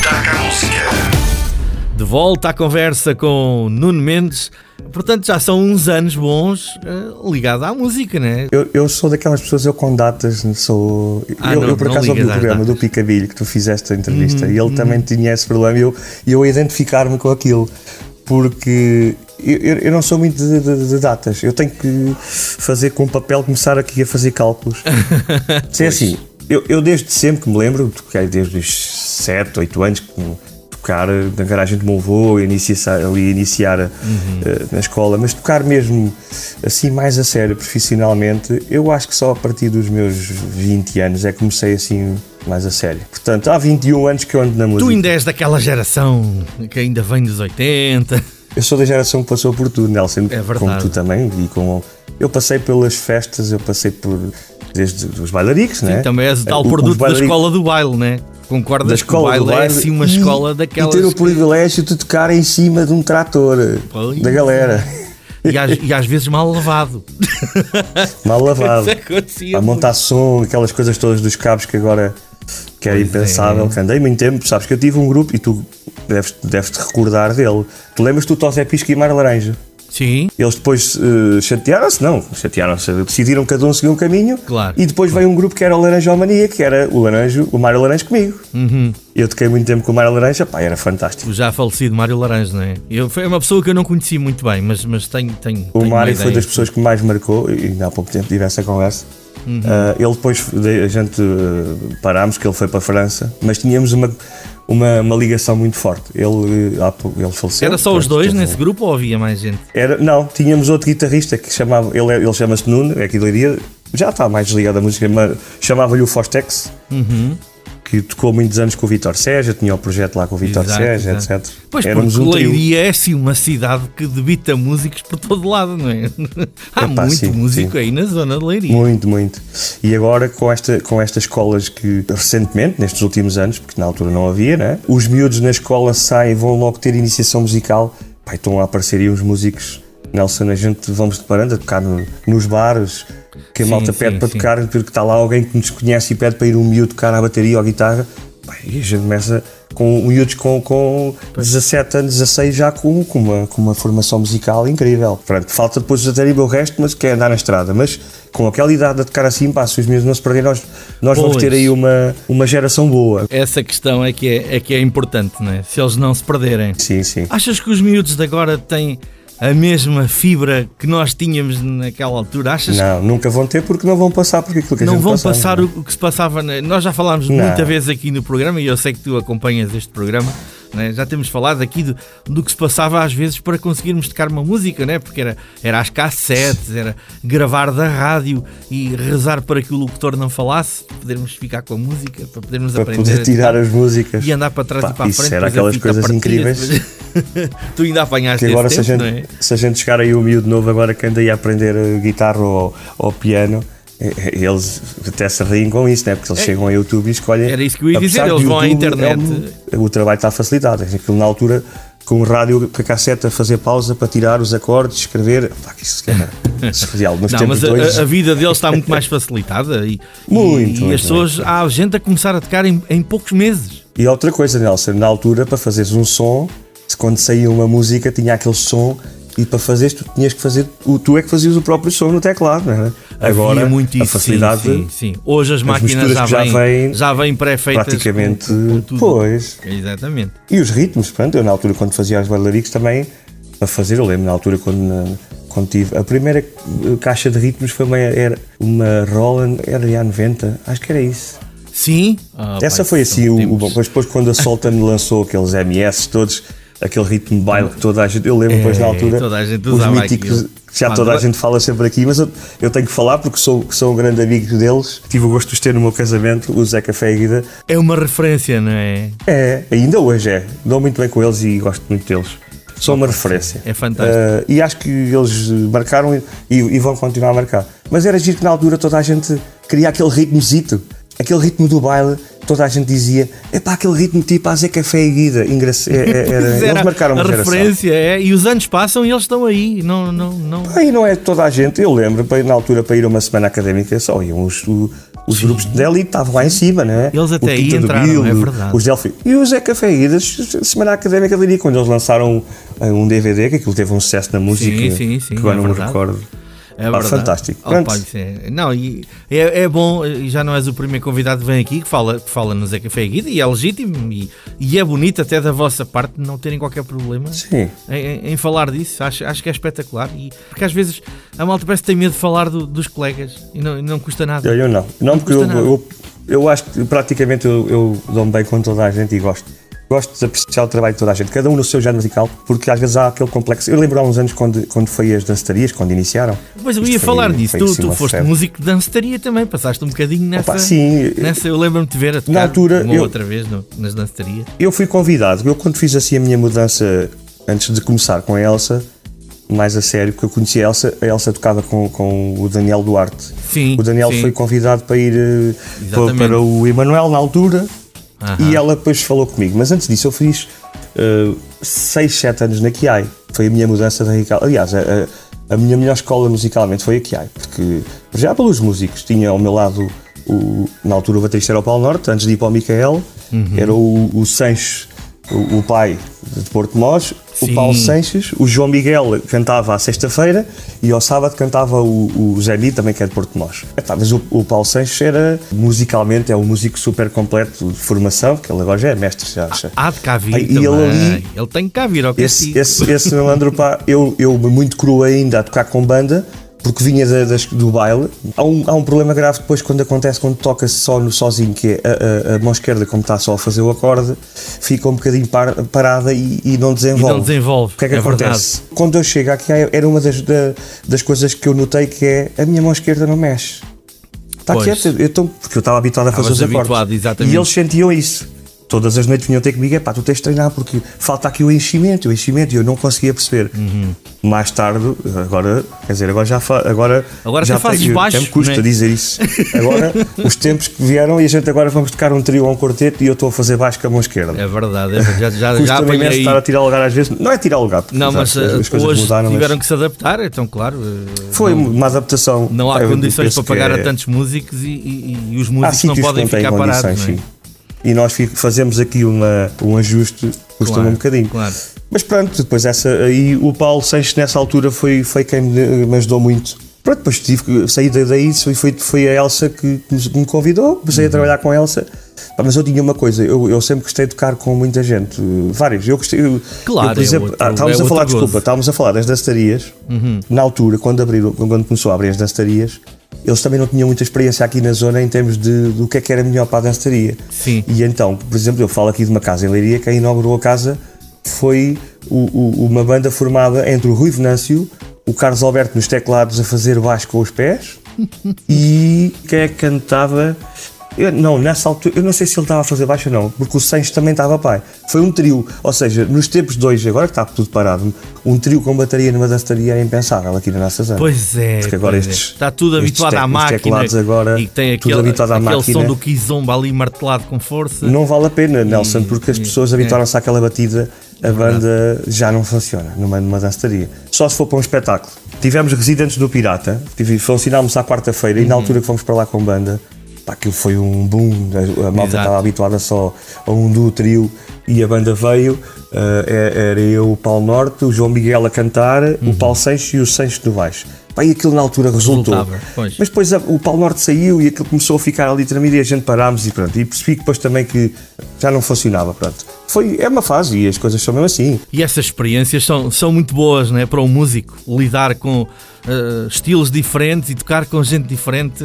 Taca a música. De volta à conversa com Nuno Mendes. Portanto, já são uns anos bons uh, ligado à música, né? Eu, eu sou daquelas pessoas, eu com datas, sou. Ah, eu, não, eu por acaso ouvi o programa do datas. Picabilho que tu fizeste a entrevista Uhum, e ele também tinha esse problema e eu, e eu a identificar-me com aquilo. Porque eu, eu- não sou muito de, de- de datas, eu tenho que fazer com papel começar aqui a fazer cálculos. Se é assim, eu, eu desde sempre que me lembro, toquei desde os 7, 8 anos que tocar na garagem do meu avô, iniciar, ali iniciar eh, na escola, mas tocar mesmo assim mais a sério, profissionalmente, eu acho que só a partir dos meus 20 anos é que comecei assim mais a sério. Portanto, há 21 anos que eu ando na música. Tu ainda és daquela geração que ainda vem dos 80. Eu sou da geração que passou por tudo, Nelson, É verdade. como tu também, e com eu passei pelas festas, eu passei por desde os bailaricos, né? Também és o tal O- produto da escola do baile, né? Concordas da que o escola baile, do é baile assim uma e- escola daquelas. E ter o privilégio de tocar em cima de um trator da galera. e, às, e às vezes mal lavado. Mal lavado. A montar som, aquelas coisas todas dos cabos que agora que era Pois impensável, é. que andei muito tempo, sabes que eu tive um grupo e tu deves, deves te recordar dele. Tu lembras do Tosé Pisca e Mar Laranja? Sim, Eles depois eh, chatearam-se, não, chatearam-se, decidiram cada um seguir um caminho Claro. e depois veio um grupo que era o Laranja Mania, que era o Laranjo, o Mário Laranja comigo. Uhum. Eu toquei muito tempo com o Mário Laranja, pá, era fantástico. o já falecido Mário Laranja, não é? Eu, foi uma pessoa que eu não conheci muito bem, mas, mas tenho, tenho. O tenho Mário foi das pessoas que mais marcou, e ainda há pouco tempo tive essa conversa. Uhum. Ah, ele depois, de- a gente eh, parámos, que ele foi para a França, mas tínhamos uma, uma, uma ligação muito forte. Ele, pouco- ele faleceu. Era só os dois nesse grupo ou havia mais gente? Era, não, tínhamos outro guitarrista que chamava, ele, ele chama-se Nuno, é aqui de Leiria, já está mais ligado à música, mas chamava-lhe o Fostex, Uhum. Que tocou muitos anos com o Vitor Sérgio, tinha o projeto lá com o Vitor Sérgio, exato. etc. Pois Éramos porque um. Leiria é assim uma cidade que debita músicos por todo lado, não é? Há Epá, muito sim, músico sim. aí na zona de Leiria. Muito, muito. E agora com, esta, com estas escolas que recentemente, nestes últimos anos, porque na altura não havia, né? os miúdos na escola saem vão logo ter iniciação musical. Pai, estão a aparecer aí uns músicos. Nelson, a gente vamos deparando a tocar no- nos bares, que a Sim, malta sim, pede para sim. tocar, porque está lá alguém que nos conhece e pede para ir um miúdo tocar na bateria ou guitarra. Pai, e a gente começa com miúdos com, com 17 anos, 16 já com, com, uma, com uma formação musical incrível. Pronto, falta depois até o resto, mas quer andar na estrada. Mas com aquela idade a tocar assim, pá, se os miúdos não se perderem, nós, nós vamos ter aí uma, uma geração boa. Essa questão é que é, é que é importante, não é? Se eles não se perderem. Sim, sim. Achas que os miúdos de agora têm a mesma fibra que nós tínhamos naquela altura? Achas Não, nunca vão ter porque não vão passar por aquilo que a não vão passava. passar o, o que se passava? na- Nós já falámos Não. muita vez aqui no programa e eu sei que tu acompanhas este programa. Né? Já temos falado aqui do, do que se passava às vezes para conseguirmos tocar uma música, né? porque era, era às cassetes, era gravar da rádio e rezar para que o locutor não falasse, podermos ficar com a música, para podermos Para aprender poder a tirar as músicas. e andar para trás Pá, e para a isso frente. era depois a aquelas coisas incríveis. depois- tu ainda apanhaste Que agora, se a, tempo, gente, não é? se a gente chegar aí o miúdo novo agora que anda aí a aprender eh, guitarra ou, ou piano, eles até se riem com isso, né? porque eles chegam ao YouTube e escolhem. Era isso que eu ia dizer, eles vão à YouTube, internet. é um- o trabalho está facilitado. Aquilo na altura, com o rádio, com a cassete a fazer pausa para tirar os acordes, escrever. Pá, que isso era surreal. Nos Não, mas a, hoje, a- a vida deles está muito mais facilitada e, Muito, e, e as pessoas, há gente a começar a tocar em, em poucos meses. E outra coisa, Nelson, na altura, para fazeres um som, se quando saía uma música tinha aquele som e para fazeres tu tinhas que fazer, o- tu é que fazias o próprio som no teclado, não é? Agora, muito isso, a facilidade, sim, sim, sim. Hoje as máquinas misturas já vêm, já vêm pré-feitas praticamente, com, com tudo. pois. Exatamente. E os ritmos, pronto, eu na altura quando fazia as bailaricos também, a fazer, eu lembro na altura quando, quando tive, a primeira caixa de ritmos foi uma, era uma Roland, era de 90, acho que era isso. Sim. Ah, Essa pá, foi assim, o, o, depois quando a Soltan lançou aqueles MS todos, aquele ritmo de baile que toda a gente, eu lembro depois na É, altura, toda a gente os míticos, aquilo. já Pá, toda a gente fala sempre aqui, mas eu, eu tenho que falar porque sou, sou um grande amigo deles, tive o gosto de os ter no meu casamento, o Zé Café e a Guida, É uma referência, não é? é, ainda hoje é, dou muito bem com eles e gosto muito deles. São uma referência. É fantástico. Ah, e acho que eles marcaram e, e vão continuar a marcar. Mas era giro que na altura toda a gente queria aquele ritmozito. Aquele ritmo do baile, toda a gente dizia, é pá, aquele ritmo tipo a Zé Café e Guida. Engraçado. Era, Era eles marcaram uma a geração. referência, é, e os anos passam e eles estão aí. Não, não, não. Aí não é toda a gente, eu lembro, na altura para ir a uma semana académica, só iam os, os grupos de elite estavam lá em cima, não é? Eles até aí entraram, Bildo, é verdade. Os Delphi. E o Zé Café e semana académica dali, quando eles lançaram eh, um DVD, que aquilo teve um sucesso na música. Sim, sim, sim, Que agora é não me recordo. É verdade. fantástico. Oh, é- não, e é, é bom, e já não és o primeiro convidado que vem aqui que fala, que fala no Zé Café Guida, e é legítimo, e, e é bonito até da vossa parte não terem qualquer problema Sim. em, em- falar disso. Acho, acho que é espetacular. E, porque às vezes a malta parece que tem medo de falar do- dos colegas e não, e não custa nada. Eu, eu não. Não, porque eu, eu, eu acho que praticamente eu, eu dou-me bem com toda a gente e gosto. Gosto de apreciar o trabalho de toda a gente, cada um no seu género musical, porque às vezes há aquele complexo. Eu lembro há uns anos quando, quando foi as dancetarias, quando iniciaram. Mas eu ia falar disso. Tu, assim tu uma foste febre. músico de dancetaria também, passaste um bocadinho nessa. Opa, sim. nessa eu lembro-me de ver a tocar Na altura, uma eu- outra vez no- nas dancetarias. Eu fui convidado, eu quando fiz assim a minha mudança, antes de começar com a Elsa, mais a sério, porque eu conhecia a Elsa, a Elsa tocava com, com o Daniel Duarte. Sim, O Daniel sim. foi convidado para ir eh, Exatamente. para o Emanuel na altura Aham. e ela depois falou comigo. Mas antes disso eu fiz 6, 7 anos na Kiai. Foi a minha mudança radical. Aliás, a, a- minha melhor escola musicalmente foi a Kiai, porque já pelos músicos tinha ao meu lado o, na altura o baterista era o Paulo Norte, antes de ir para o Micael, Uhum. era o, o Sanches, o, o pai de Porto Mós, o Sim. Paulo Sanches, o João Miguel cantava à sexta-feira e ao sábado cantava o, o Zé Mi, também que é de Porto. Epá, mas o, o Paulo Sanches era, musicalmente, é um músico super completo de formação, que ele agora já é mestre, já acha. Há de cá vir e também. ele ali- Ele tem que cá vir ao Esse, esse, esse malandro, pá, eu, eu muito cru ainda a tocar com banda, porque vinha da- das- do baile. Há um, há um problema grave depois quando acontece, quando toca só no sozinho, que é a, a- a mão esquerda, como está só a fazer o acorde, fica um bocadinho par- parada e, e não desenvolve. E não desenvolve, O que é que é acontece? Quando eu chego aqui, era uma das, da- das coisas que eu notei que é a minha mão esquerda não mexe. Está Pois. quieta, eu tô- porque eu estava habituado a fazer Estavas os acordes. habituado, exatamente. E eles sentiam isso. Todas as noites vinham ter comigo, é pá, tu tens de treinar porque falta aqui o enchimento, o enchimento, e eu não conseguia perceber. Uhum. Mais tarde, agora, quer dizer, agora já fa- agora, Agora já fazes tenho- baixo, até me custa não é? dizer isso. Agora, os tempos que vieram e a gente agora vamos tocar um trio ou um quarteto e eu estou a fazer baixo com a mão esquerda. É verdade, é já, já, já apanhei aí. estar a tirar o lugar às vezes. Não é tirar o lugar, porque Não, mas as, as coisas hoje mudaram. tiveram mas que se adaptar, então claro. eh, foi não, uma adaptação. não há Eu condições para pagar que a é- tantos músicos e, e- e os músicos não podem ficar parados. não é? E nós fazemos aqui uma, um ajuste, custa-me Claro, um bocadinho. claro. Mas pronto, depois essa aí o Paulo Sanches nessa altura foi, foi quem me, me ajudou muito. Pronto, depois tive que sair daí e foi, foi a Elsa que me- me convidou, comecei Uhum. a trabalhar com a Elsa. Pá, Mas eu tinha uma coisa, eu, eu sempre gostei de tocar com muita gente, vários. Eu gostei. eu- Claro, eu, por é exemplo, outro- ah, estávamos é a falar, outro gozo. Uhum. desculpa, estávamos a falar das dançarias. Na altura, quando, abriram, quando começou a abrir as dançarias, eles também não tinham muita experiência aqui na zona em termos de, do que é que era melhor para a dançaria. Sim. E então, por exemplo, eu falo aqui de uma casa em Leiria, quem inaugurou a casa foi o- o- uma banda formada entre o Rui Venâncio, o Carlos Alberto nos teclados a fazer baixo com os pés e quem é que cantava? Eu- não, nessa altura, eu não sei se ele estava a fazer baixo ou não, porque o Sanches também estava pai. Foi um trio, ou seja, nos tempos hoje, agora que está tudo parado, um trio com bateria numa dançaria era impensável aqui na nossa zona. Pois é, Porque agora é. estes- está tudo habituado à máquina agora, e tem tudo aquele, habituado à aquele máquina. som do kizomba ali martelado com força. Não vale a pena, Nelson, porque as e- pessoas é. habituaram-se àquela batida, a banda já não funciona numa, numa dançaria. Só se for para um espetáculo. Tivemos residentes do Pirata, tive- funcionámos à quarta-feira e Uhum. na altura que fomos para lá com banda, pá, aquilo foi um boom. A, malta estava habituada só a um duo trio e a banda veio. é- era eu, o Paulo Norte, o João Miguel a cantar, Uhum. o Paulo Sanches e o Sanches do Baixo. Pá, e aquilo na altura resultou. Resultava, pois. Mas depois o Paulo Norte saiu e aquilo começou a ficar ali tremido e a gente parámos e pronto. E percebi que depois também que já não funcionava, pronto. Foi, é uma fase e as coisas são mesmo assim. E essas experiências são, são muito boas né, para um músico. Lidar com eh, estilos diferentes e tocar com gente diferente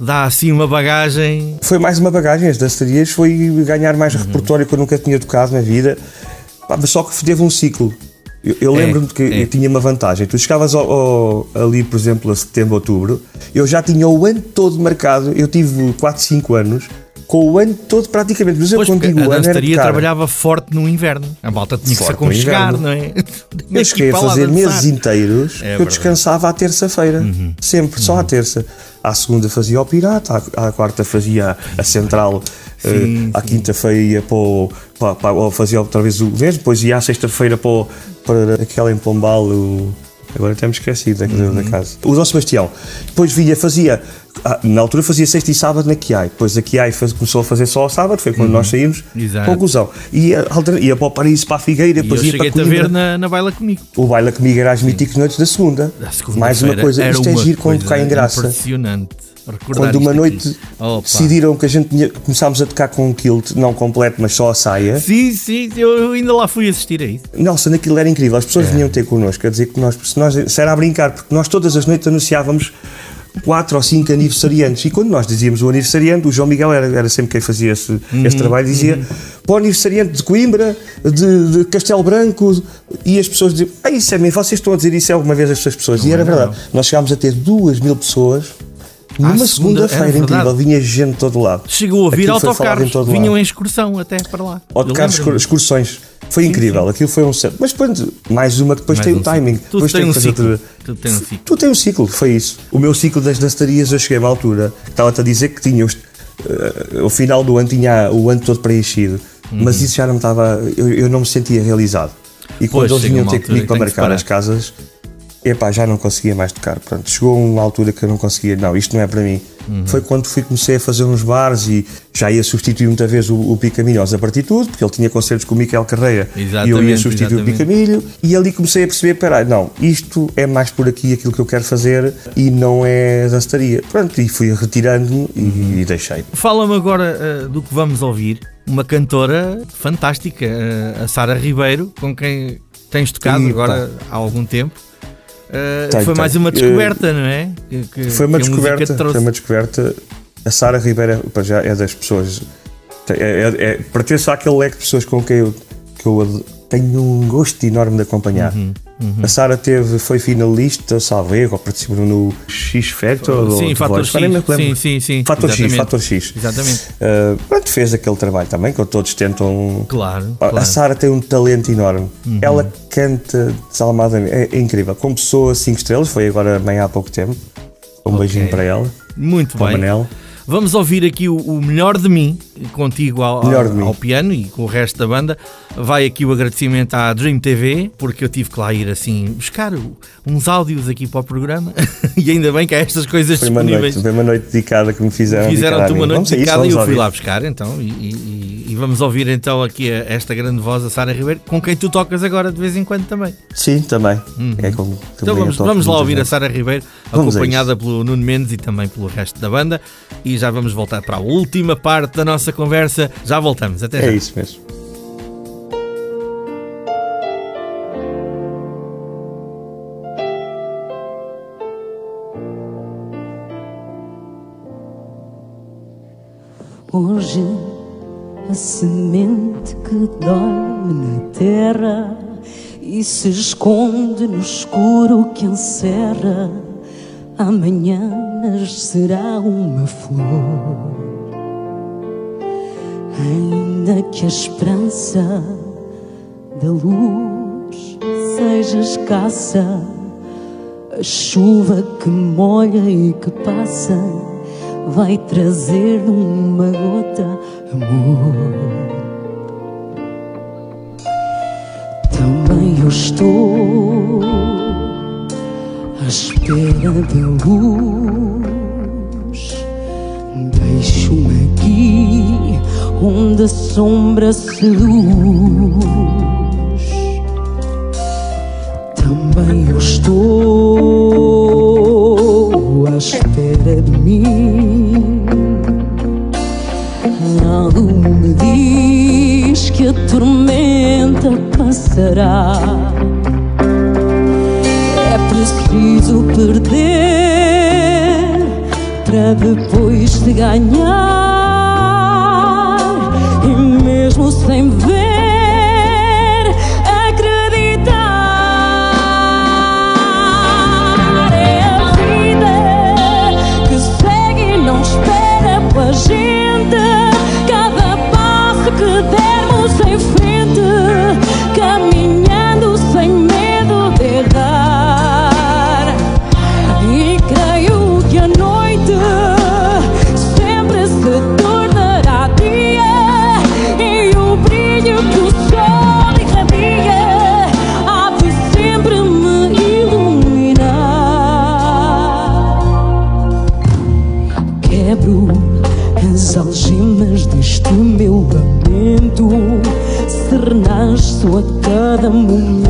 dá assim uma bagagem. Foi mais uma bagagem, as dançarias, foi ganhar mais Uhum. repertório que eu nunca tinha tocado na vida. Pá, mas só que teve um ciclo. Eu, eu É, lembro-me que é. eu tinha uma vantagem. Tu chegavas ao- ao- ali, por exemplo, a setembro, outubro, eu já tinha o ano todo marcado. Eu tive 4, 5 anos com o ano todo praticamente. Mas eu Pois, quando porque digo a o ano era dançaria trabalhava forte no inverno. A malta tinha que se Forte aconchegar, não é? Eu que cheguei a fazer meses inteiros É que eu. Uhum. descansava à terça-feira. Sempre, só à terça. À segunda fazia o Pirata, à, à quarta fazia a Central, Sim, à quinta-feira ia para, o, para, para- ou fazia outra vez o mesmo, depois ia à sexta-feira para, para aquela em Pombal, o, agora temos esquecido daquele Uhum. da casa. O Dom Sebastião. Depois vinha, fazia, ah, na altura fazia sexta e sábado na Kiai, depois a Kiai faz- começou a fazer só ao sábado, foi quando nós saímos. Uhum. Exato. Conclusão, ia, ia para o Paraíso, para a Figueira, E depois ia para cheguei-te a Coimbra. ver na, na baila comigo. O baile comigo era às míticas noites da segunda. Mais uma coisa, era isto é giro quando cai em graça. Impressionante. Recordar Quando uma noite decidiram que a gente tinha, começámos a tocar com um kilt, não completo, mas só a saia. Sim, sim, eu ainda lá fui assistir a isso. Nelson, aquilo era incrível. As É. pessoas vinham ter connosco a dizer que nós, se nós, se era a brincar, porque nós todas as noites anunciávamos quatro ou cinco aniversariantes. E quando nós dizíamos o aniversariante, o João Miguel era, era sempre quem fazia esse, Uhum, esse trabalho, dizia para o aniversariante de Coimbra, de, de Castelo Branco, e as pessoas diziam: ah, isso é mesmo, vocês estão a dizer isso alguma vez às pessoas. e era é, não. verdade. Nós chegámos a ter duas mil pessoas. Numa segunda- segunda-feira é verdade. incrível, vinha gente de todo lado. Chegou a vir autocarros, vinham em excursão até para lá. Autocarros, excursões. Foi incrível, aquilo foi um set. Mas depois, mais uma que depois Mais tem um o timing. Tudo Depois tem um ciclo. Tudo tem um ciclo. Tu tens um ciclo, foi isso. O meu ciclo das dançarias eu cheguei a uma altura estava-te a dizer que tinha os, eh, o final do ano tinha o ano todo preenchido. Mas Uhum. isso já não estava. Eu, eu não me sentia realizado. E Pois, quando eles chega vinham ter comigo para tem marcar as casas, epá, já não conseguia mais tocar. Pronto, chegou uma altura que eu não conseguia, não, isto não é para mim. Uhum. Foi quando fui, comecei a fazer uns bares e já ia substituir muita vez o, o Picamilhos a partir de tudo, porque ele tinha concertos com o Miquel Carreira e eu ia Exatamente, substituir exatamente. o Picamilho. E ali comecei a perceber: peraí, não, isto é mais por aqui aquilo que eu quero fazer e não é dançaria. Pronto, e fui retirando-me e, e deixei. Fala-me agora uh, do que vamos ouvir. Uma cantora fantástica, uh, a Sara Ribeiro, com quem tens tocado Epa. agora há algum tempo. Uh, Tenho, foi mais tenho. uma descoberta, não é? Que- que- Foi uma descoberta, foi uma descoberta. A Sara Ribeira para já é das pessoas. É, é, é, pertence àquele leque de pessoas com quem eu, que eu tenho um gosto enorme de acompanhar. Uhum, A Sara teve, foi finalista, salvo erro, ou participou no X Factor. ou Sim, The Fator X. Sim, sim, sim. Fator X, Exatamente. Fator X. Exatamente. Uh, pronto, fez aquele trabalho também, que todos tentam. Claro, A- claro. A Sara tem um talento enorme. Ela canta desalmadamente. É, é incrível. Como pessoa 5 estrelas, foi agora amanhã há pouco tempo. Um beijinho para ela. Muito Para bem. Manel. Vamos ouvir aqui o, o Melhor de Mim, contigo ao, Mim. ao piano e com o resto da banda. Vai aqui o agradecimento à Dream TV, porque eu tive que lá ir assim buscar uns áudios aqui para o programa. e ainda bem que há estas coisas Foi uma, disponíveis. noite, foi uma noite dedicada que me fizeram. Fizeram-te uma noite dedicada e eu fui ouvir. lá buscar então e, e- e vamos ouvir então aqui a- esta grande voz, a Sara Ribeiro, com quem tu tocas agora de vez em quando também. Sim, também. É como, Então vamos, vamos lá ouvir a. Sara Ribeiro, Vamos acompanhada pelo Nuno Mendes e também pelo resto da banda. E já vamos voltar para a última parte da nossa conversa. Já voltamos, até já. É isso mesmo. Hoje a semente que dorme na terra e se esconde no escuro que encerra, amanhã nascerá uma flor. Ainda que a esperança da luz seja escassa, a chuva que molha e que passa vai trazer uma gota amor. Também eu estou espera da luz. Deixo-me aqui onde a sombra seduz. Também eu estou à espera de mim. Algo me diz que a tormenta passará. É preciso perder para depois de ganhar. E mesmo sem ver, the moon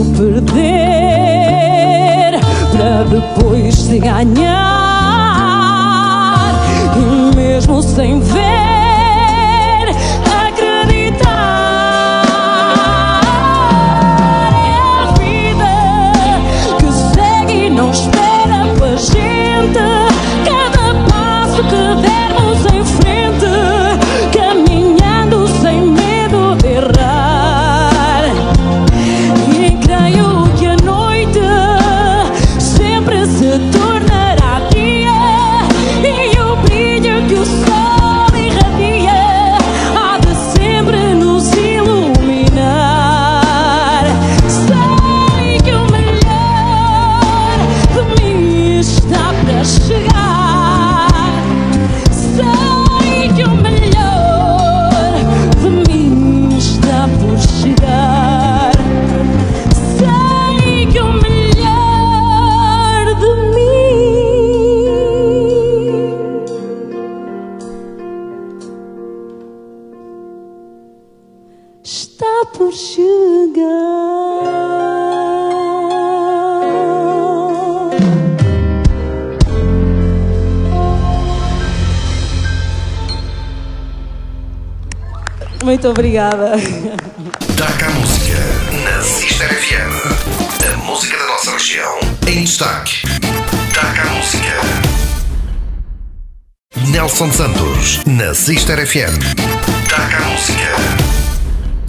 preciso perder para depois se ganhar. E mesmo sem ver, obrigada. Destaca a música na Sister FM. A música da nossa região em destaque. Destaca a música. Nelson Santos na Sister FM. Destaca a música.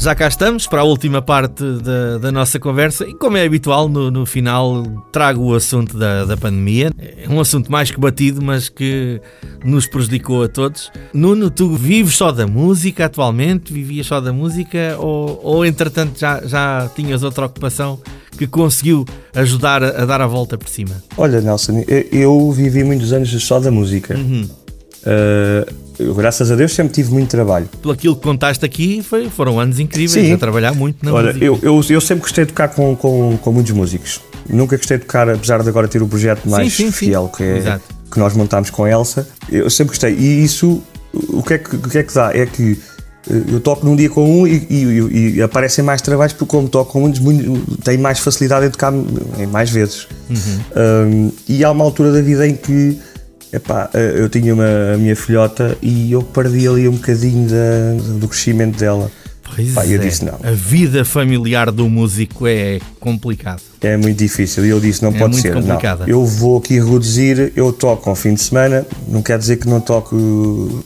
Já cá estamos para a última parte da, da nossa conversa e, como é habitual, no, no final trago o assunto da, da pandemia. É um assunto mais que batido, mas que nos prejudicou a todos. Nuno, tu vives só da música atualmente? Vivias só da música ou, ou entretanto, já, já tinhas outra ocupação que conseguiu ajudar a, a dar a volta por cima? Olha, Nelson, eu- eu vivi muitos anos só da música. Uh, eu, graças a Deus, sempre tive muito trabalho. Pelo aquilo que contaste aqui, foi, foram anos incríveis Sim. a trabalhar muito na Olha, música. eu, eu, eu sempre gostei de tocar com, com, com muitos músicos. Nunca gostei de tocar, apesar de agora ter o projeto mais sim, sim. fiel que, é, Exato. que nós montámos com a Elsa. Eu sempre gostei. E isso, o que é que, o que, é que dá? É que eh, eu toco num dia com um e, e- e aparecem mais trabalhos porque como toco com muito, tenho mais facilidade em tocar em mais vezes. Um, e há uma altura da vida em que epá, eh, eu tinha uma, a minha filhota e eu perdi ali um bocadinho da- do crescimento dela. Pois Pá, eu é. disse não. A vida familiar do músico é complicado. É muito difícil. E eu disse: não É pode ser. Não. complicada. Eu vou aqui reduzir. Eu toco ao fim de semana. Não quer dizer que não toco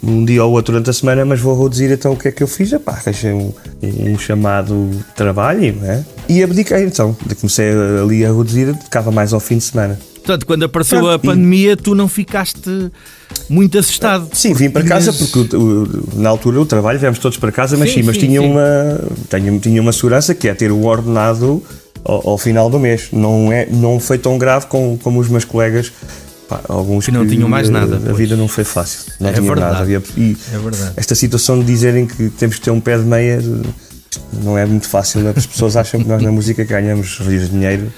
um dia ou outro durante a semana, mas vvou reduzir. Então o que é que eu fiz? Epá, arranjei um, um chamado trabalho não é? e abdiquei. Então comecei ali a reduzir, tocava mais ao fim de semana. Portanto, quando apareceu Pronto, a e- pandemia, tu não ficaste muito assustado. Sim, vim para casa porque na altura o trabalho, viemos todos para casa, mas Sim, sim, mas sim, tinha, sim. Uma, tinha, tinha uma segurança que é ter o ordenado ao, ao final do mês. Não, é, não foi tão grave como, como os meus colegas. Pá, alguns Que não tinham mais nada, A pois. vida não foi fácil. Não É tinha verdade. nada. Havia- e É verdade. esta situação de dizerem que temos que ter um pé de meia não é muito fácil. As pessoas acham que nós na música ganhamos rios de dinheiro.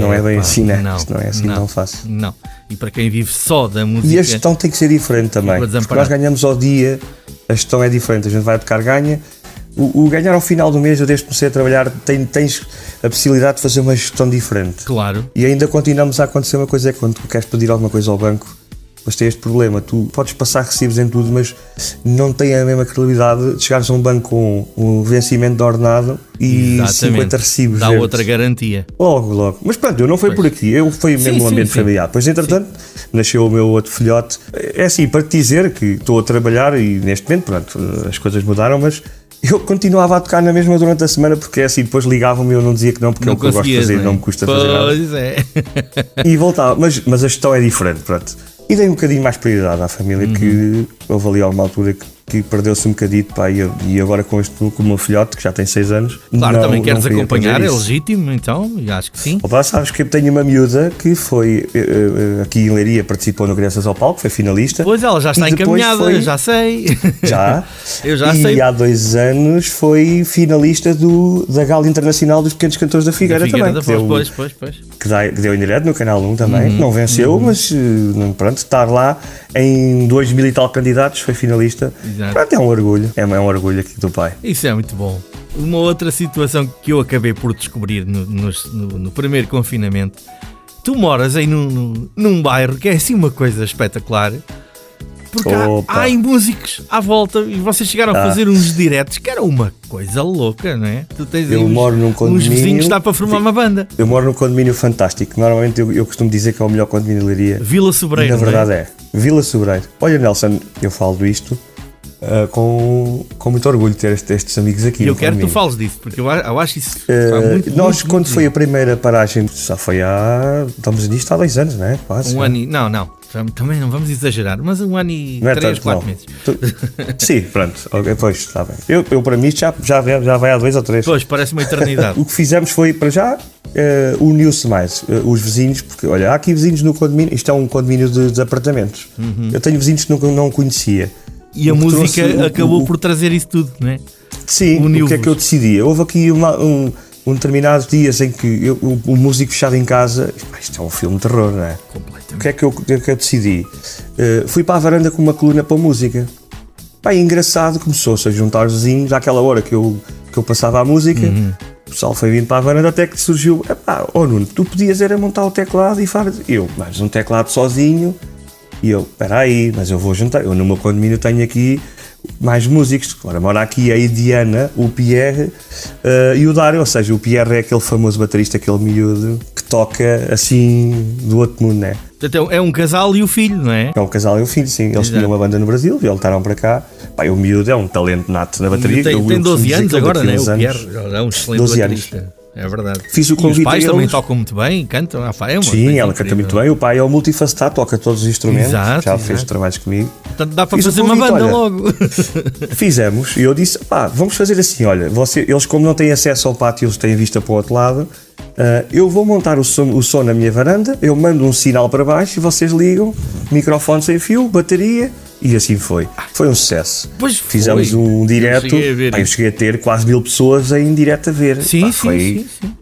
Não é bem assim, né? Isto não é assim tão fácil. Não. E para quem vive só da música. E a gestão tem que ser diferente também. Porque nós ganhamos ao dia, a gestão é diferente. A gente vai tocar, ganha. O, o ganhar ao final do mês, eu desde que comecei a trabalhar, tem- tens a possibilidade de fazer uma gestão diferente. Claro. E ainda continuamos a acontecer uma coisa: é quando tu queres pedir alguma coisa ao banco, mas tem este problema. Tu podes passar recibos em tudo, mas não tem a mesma credibilidade de chegares a um banco com um vencimento de ordenado e Exatamente. 50 recibos. Dá verdes. outra garantia. Logo, logo. Mas pronto, eu não fui por aqui, eu fui mesmo Sim, sim, ambiente sim. familiar. Pois, entretanto, nasceu o meu outro filhote. É assim, para te dizer que estou a trabalhar e neste momento, pronto, as coisas mudaram, mas eu continuava a tocar na mesma durante a semana porque é assim, depois ligavam-me e eu não dizia que não, porque é não o que eu gosto de fazer, não, não, é? me custa fazer nada. Pois é. E voltava, mas, mas a gestão é diferente, pronto. E dei um bocadinho mais prioridade à família, Uhum. que houve ali alguma altura que que perdeu-se um bocadito, pá, e, e agora com este com o meu filhote, que já tem 6 anos. Claro, não- também queres acompanhar, é legítimo, então, e acho que sim. Opa, sabes que eu tenho uma miúda que foi eh, eh, aqui em Leiria, participou no Crianças ao Palco, foi finalista. Pois ela já está E encaminhada, foi- já sei. Já. Eu já e sei. há dois anos foi finalista do, da Gala Internacional dos Pequenos Cantores da Figueira, Figueira também. da deu- pois, pois, pois. que, dá- que deu em direto no Canal 1 também. Uhum. Não venceu, mas eh, pronto, estar lá em 2 mil e tal candidatos, foi finalista. Exato. Pronto, é um orgulho. É, é um orgulho aqui do pai. Isso é muito bom. Uma outra situação que eu acabei por descobrir no, no- no primeiro confinamento. Tu moras aí num, num, bairro que é assim uma coisa espetacular. Porque há, Opa. há aí músicos à volta e vocês chegaram a Ah. fazer uns diretos que era uma coisa louca, não é? Tu tens Eu uns, moro num uns condomínio- vizinhos que dá para formar uma banda. Eu moro num condomínio fantástico. Normalmente eu, eu costumo dizer que é o melhor condomínio de Leiria. Vila Sobreiro. na é? verdade é. Vila Sobreiro. Olha, Nelson, eu falo isto ah, com, com muito orgulho ter este- estes amigos aqui. E eu quero que tu fales disso, porque eu, eu acho isso. Pá, muito, nós, muito, quando muito foi a primeira paragem, já foi há. Estamos nisto há dois anos, não é? Quase. Um ano e. Não, não. tam- Também não vamos exagerar, mas um ano e Não é três, tanto, quatro não. meses. Tu- Sim, pronto. Pois, está bem. Eu, eu para mim, já, já, vai- já vai há dois ou três. Pois, parece uma eternidade. O que fizemos foi, para já, eh, uniu-se mais eh, os vizinhos, porque olha, há aqui vizinhos no condomínio, isto é um condomínio de, de apartamentos. Eu tenho vizinhos que não, não conhecia. E a O música trouxe o- acabou o- por trazer isso tudo, não é? Sim, o que é que eu decidi? Houve aqui uma- um, um determinados dias em que eu, o, o músico fechado em casa, isto é um filme de terror, não é? O Completamente. que é que eu, o que é que eu decidi? Eh, fui para a varanda com uma coluna para música. Pá, e engraçado, começou-se a juntar os vizinhos àquela hora que eu, que eu passava a música. Uhum. O pessoal foi vindo para a varanda até que surgiu: pá, oh Nuno, tu podias era montar o teclado e fazer. Eu, mas um teclado sozinho. E eu, espera aí, mas eu vou juntar. Eu no meu condomínio tenho aqui mais músicos. Agora mora aqui a Diana, o Pierre eh, e o Dário. Ou seja, o Pierre é aquele famoso baterista, aquele miúdo que toca assim do outro mundo, né? Portanto, é um casal e o filho, não é? É um casal e um filho, sim. Eles Exato. tinham uma banda no Brasil, voltaram para cá. E o miúdo é um talento nato na bateria. Tem, tem eu 12 costumo dizer anos agora, é? uns O Pierre é um excelente 12 anos. É verdade. Fiz o e os convite pais a também tocam muito bem, cantam. Ah, pá, é uma Sim, ela canta muito bem. O pai é o multifacetado, toca todos os instrumentos. Exato, já exato. fez trabalhos comigo. Portanto, dá para Fiz fazer uma convite, banda olha. logo. Fizemos e eu disse: pá, vamos fazer assim. Olha, você, eles, como não têm acesso ao pátio, eles têm vista para o outro lado. ah, eu vou montar o som, o som na minha varanda, eu mando um sinal para baixo e vocês ligam, microfone sem fio, bateria, e assim foi. Foi um sucesso. Pois foi. Fizemos um Eu direto, cheguei a ver pá, eu cheguei a ter quase mil pessoas em direto a ver. Sim, Pá, sim, foi, sim, sim.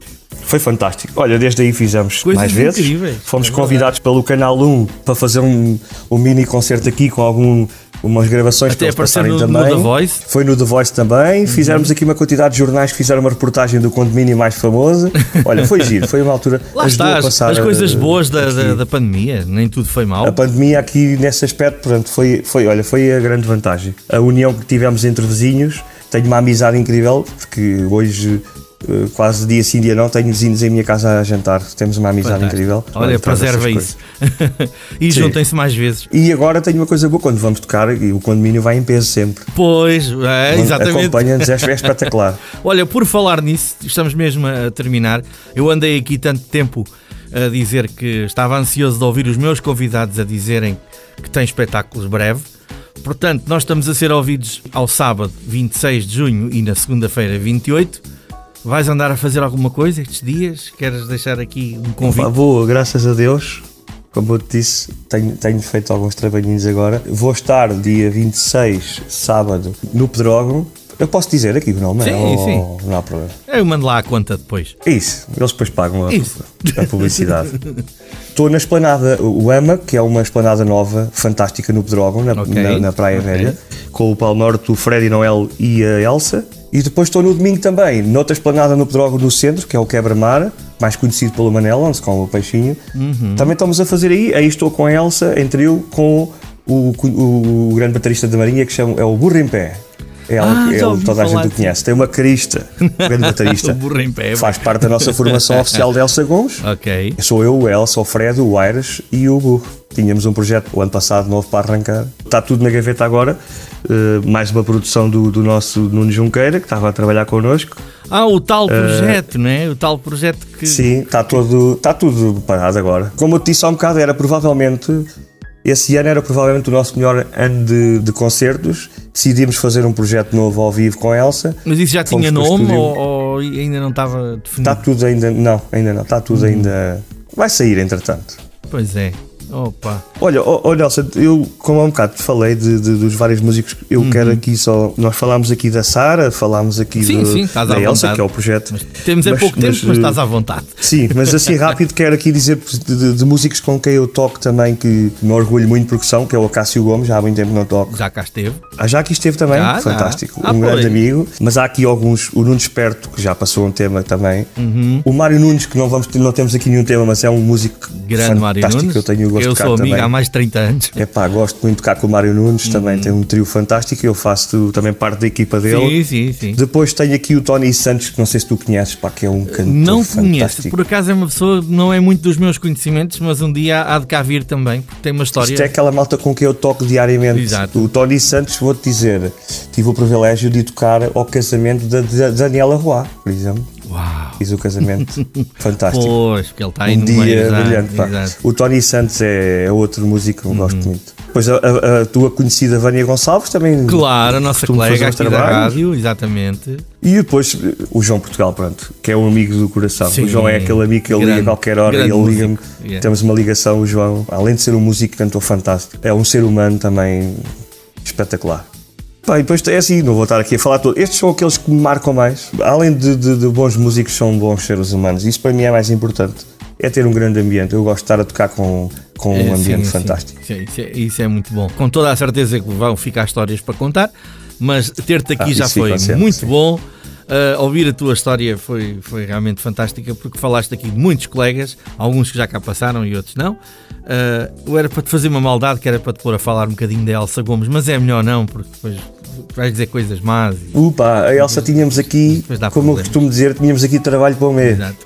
Foi fantástico. Olha, desde aí fizemos Coisas mais vezes. incríveis. Fomos É convidados pelo Canal 1 para fazer um, um mini concerto aqui com algum, umas gravações Até para eles passarem no- no também. The Voice. Uhum. Foi no The Voice também. Fizemos aqui uma quantidade de jornais que fizeram uma reportagem do condomínio mais famoso. Olha, foi giro, foi uma altura. Lá está, as, as coisas boas da, da, da pandemia, nem tudo foi mau. A pandemia aqui nesse aspecto, portanto, foi, foi, olha, foi a grande vantagem. A união que tivemos entre vizinhos, tenho uma amizade incrível, porque hoje, eh, quase dia sim, dia não, tenho vizinhos em minha casa a jantar. Temos uma amizade Fantástico. incrível. Olha, preserva isso. e juntem-se mais vezes. E agora tenho uma coisa boa, quando vamos tocar, e o condomínio vai em peso sempre. Pois, é, exatamente. Acompanha-nos, é é espetacular. Olha, por falar nisso, estamos mesmo a terminar. Eu andei aqui tanto tempo a dizer que estava ansioso de ouvir os meus convidados a dizerem que tem espetáculos breve. Portanto, nós estamos a ser ouvidos ao sábado 26 de junho e na segunda-feira 28. Vais andar a fazer alguma coisa estes dias? Queres deixar aqui um convite? Vou, graças a Deus, como eu te disse, tenho, tenho feito alguns trabalhinhos agora. Vou estar dia 26, sábado, no Pedrógão. Eu posso dizer aqui o nome, Sim, não sim. Não há problema. Eu mando lá a conta depois. É isso, eles depois pagam a, a publicidade. Estou na esplanada, o EMA, que é uma esplanada nova, fantástica no Pedrógão, na, Ok. na, na Praia Ok. Velha, com o Paulo Norte, o Freddy Noel e a Elsa. E depois estou no domingo também, noutra esplanada no Pedrógão no centro, que é o Quebra-Mar, mais conhecido pelo Manel, onde se come o peixinho. Uhum. Também estamos a fazer aí, aí estou com a Elsa, em trio, com o, o, grande baterista da Marinha, que chama, é o Burro em Pé. É Ah, ele- toda a gente o conhece. Tem uma crista, um grande baterista. O burro em pé. Faz parte da nossa formação oficial de Elsa Gomes. Ok. Sou eu, o Elsa, o Fred, o Aires e o Burro. Tínhamos um projeto o ano passado novo para arrancar. Está tudo na gaveta agora. Uh, mais uma produção do, do nosso Nuno Junqueira, que estava a trabalhar connosco. Ah, o tal projeto, não é? O tal projeto que. Sim, está, todo, está tudo parado agora. Como eu te disse há um bocado, era provavelmente Esse ano era provavelmente o nosso melhor ano de, de concertos. Decidimos fazer um projeto novo ao vivo com a Elsa. Mas isso já Fomos tinha nome ou, ou ainda não estava definido? Está tudo ainda. Não, ainda não. Está tudo ainda. Vai sair entretanto. Pois é. Opa. Olha, ó, Nelson, eu, como há um bocado te falei de, de- dos vários músicos, eu quero aqui só. Nós falámos aqui da Sara, falámos aqui Uhum. Sim, do- sim, da Elsa, vontade. que é o projeto. Temos é Mas- pouco mas, tempo, mas eh, estás à vontade. Sim, mas assim rápido quero aqui dizer de, de- músicos com quem eu toco também que me orgulho muito porque são, que é o Cássio Gomes, já há muito tempo não toco. Já cá esteve. Ah, já aqui esteve também, Já, já. fantástico, Ah, um grande amigo. Mas há aqui alguns, o Nuno Esperto, que já passou um tema também. Uhum. O Mário Nunes, que não, vamos, não temos aqui nenhum tema, mas é um músico Grande Mário fantástico, Nunes. eu tenho o gosto Eu de sou amigo também. há mais de 30 anos. É pá, gosto muito de tocar com o Mário Nunes, também Uhum. tem um trio fantástico, eu faço também parte da equipa dele. Sim, sim, sim. Depois tenho aqui o Tony Santos, que não sei se tu conheces, pá, que é um cantor Não conheço, fantástico. por acaso é uma pessoa, não é muito dos meus conhecimentos, mas um dia há de cá vir também, porque tem uma história. Isto é aquela malta com quem eu toco diariamente. Exato. O Tony Santos, vou-te dizer, tive o privilégio de tocar ao casamento da, da Daniela Roy, por exemplo. Uau! Fiz o casamento fantástico. Pois, porque ele está aí um no dia meio. brilhante. pá. exato. O Tony Santos é, é outro músico que eu Uhum. gosto muito. Depois a, a- a tua conhecida Vânia Gonçalves também. Claro, a nossa colega aqui da trabalhos. rádio, exatamente. E depois eh, o João Portugal, pronto, que é um amigo do coração. Sim. o João é aquele amigo que ele liga Grande- a qualquer hora e ele liga-me. Yeah. Temos uma ligação, o João, além de ser um músico cantor fantástico, é um ser humano também espetacular. Pá, e depois é assim, não vou estar aqui a falar todo. Estes são aqueles que me marcam mais. Além de, de- de bons músicos, são bons seres humanos. Isso para mim é mais importante. É ter um grande ambiente. Eu gosto de estar a tocar com, com É, um ambiente sim, sim. fantástico. Sim, Isso é, isso é muito bom. Com toda a certeza que vão ficar histórias para contar, mas ter-te aqui Ah, já foi sempre, muito sim. bom. Uh, ouvir a tua história foi, foi realmente fantástica porque falaste aqui de muitos colegas, alguns que já cá passaram e outros não. Uh, eu era para te fazer uma maldade, que era para te pôr a falar um bocadinho da Elsa Gomes, mas é melhor não, porque depois vais dizer coisas más. E... Upa, a Elsa tínhamos aqui, como eu problemas. costumo dizer, tínhamos aqui trabalho para o mês. Exato.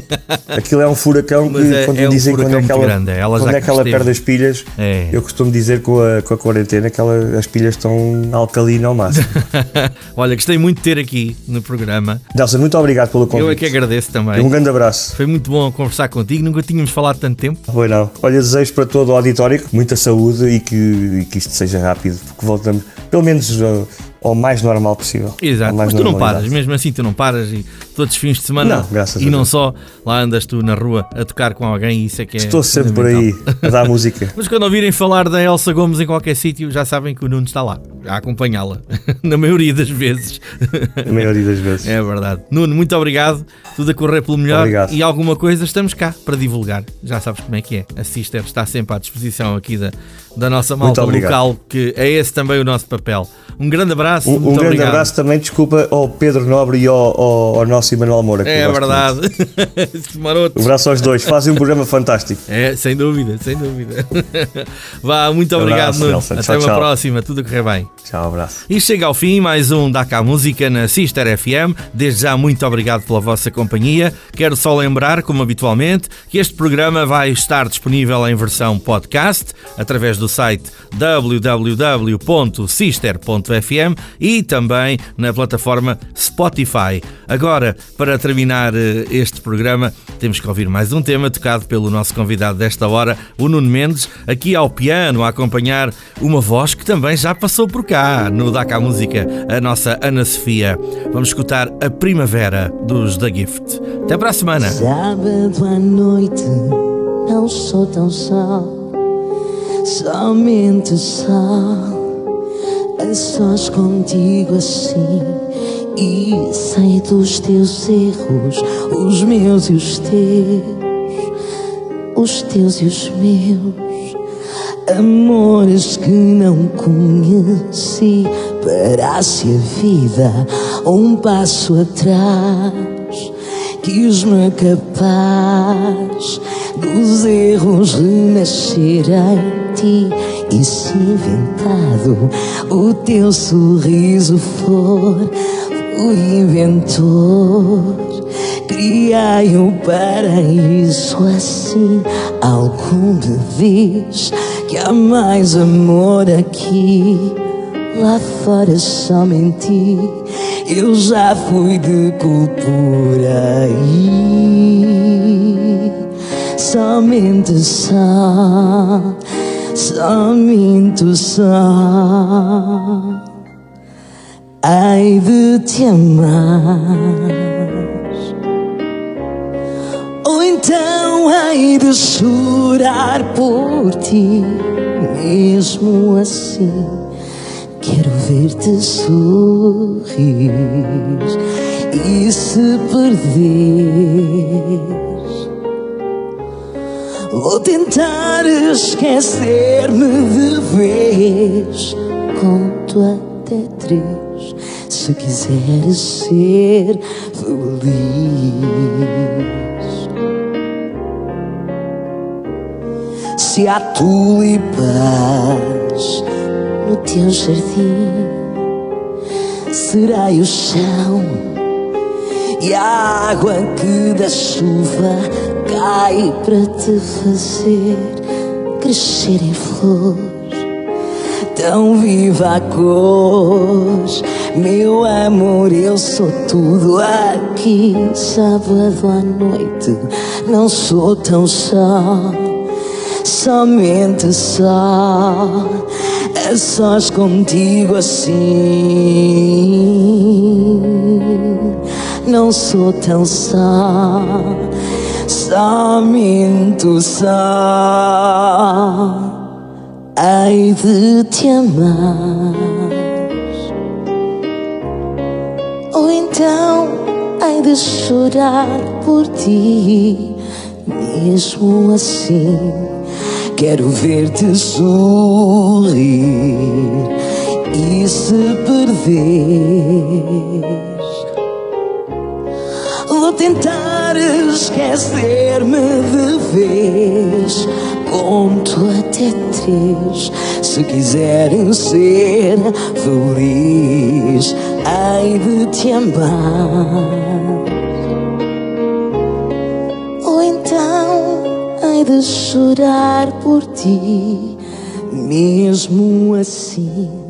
Aquilo é um furacão que é- quando é me dizem quando é que ela, grande, ela quando é que ela perde as pilhas, É. eu costumo dizer com a, com a quarentena que ela- as pilhas estão alcalina ao máximo. Olha, gostei muito de ter aqui no programa. Nelson, muito obrigado pelo convite. Eu é que agradeço também. Um grande abraço. Foi muito bom conversar contigo, nunca tínhamos falado tanto tempo. Foi não. Olha, desejo para todo o auditório muita saúde e que, e que isto seja rápido, porque voltamos, pelo menos uh, ao mais normal possível. Exato, mas tu não paras, mesmo assim tu não paras e todos os fins de semana Não, graças e não só, lá andas tu na rua a tocar com alguém e isso é que é Estou sempre por aí a dar música. Mas quando ouvirem falar da Elsa Gomes em qualquer sítio, já sabem que o Nuno está lá, a acompanhá-la, na maioria das vezes. A maioria das vezes. É verdade. Nuno, muito obrigado, tudo a correr pelo melhor Obrigado. e alguma coisa estamos cá para divulgar. Já sabes como é que é. A Sister está sempre à disposição aqui da, da nossa malta local, que é esse também o nosso papel. Um grande abraço, Um, um muito grande obrigado. abraço também, desculpa, ao Pedro Nobre e ao, ao, ao nosso Emanuel Moura. É verdade. Maroto. Um abraço aos dois, fazem um programa fantástico. É, sem dúvida, sem dúvida. Vá, muito Um obrigado, abraço. Nelson. Até Tchau, uma tchau. próxima, tudo a correr bem. Tchau, abraço. E chega ao fim mais um Da Cá Música na Sister FM. Desde já, muito obrigado pela vossa companhia. Quero só lembrar, como habitualmente, que este programa vai estar disponível em versão podcast através do site www.sister.fm e também na plataforma Spotify. Agora, para terminar eh, este programa, temos que ouvir mais um tema tocado pelo nosso convidado desta hora, o Nuno Mendes, aqui ao piano, a acompanhar uma voz que também já passou por cá no Daca Música, a nossa Ana Sofia. Vamos escutar a Primavera dos The Gift. Até para a semana. Sábado à noite, não sou tão só, somente só. A sós contigo assim, e sei dos teus erros, os meus e os teus, os teus e os meus. Amores que não conheci, parece a vida um passo atrás. Quis-me capaz dos erros renascer em ti e se inventado o teu sorriso for o inventor. Criai um paraíso assim. Algo me diz que há mais amor aqui. Lá fora só menti. Eu já fui de por aí. Somente só só minto só. Ai de te amar. Ou então ai de chorar por ti, mesmo assim. Quero ver-te sorrir e se perder. Vou tentar esquecer-me de vez. Conto até três. Se quiseres ser feliz. Se há tulipas no teu jardim, será o chão e a água que da chuva cai para te fazer crescer em flor. Tão viva a cor, meu amor, eu sou tudo aqui. Sábado à noite, não sou tão só, somente só. É sós contigo assim. Não sou tão só, minto só. Ai de te amar. Ou então ai de chorar por ti, mesmo assim. Quero ver-te sorrir e se perder. Vou tentar esquecer-me de vez. Conto até três. Se quiserem ser feliz, ai de te amar. Ou então ai de chorar por ti, mesmo assim.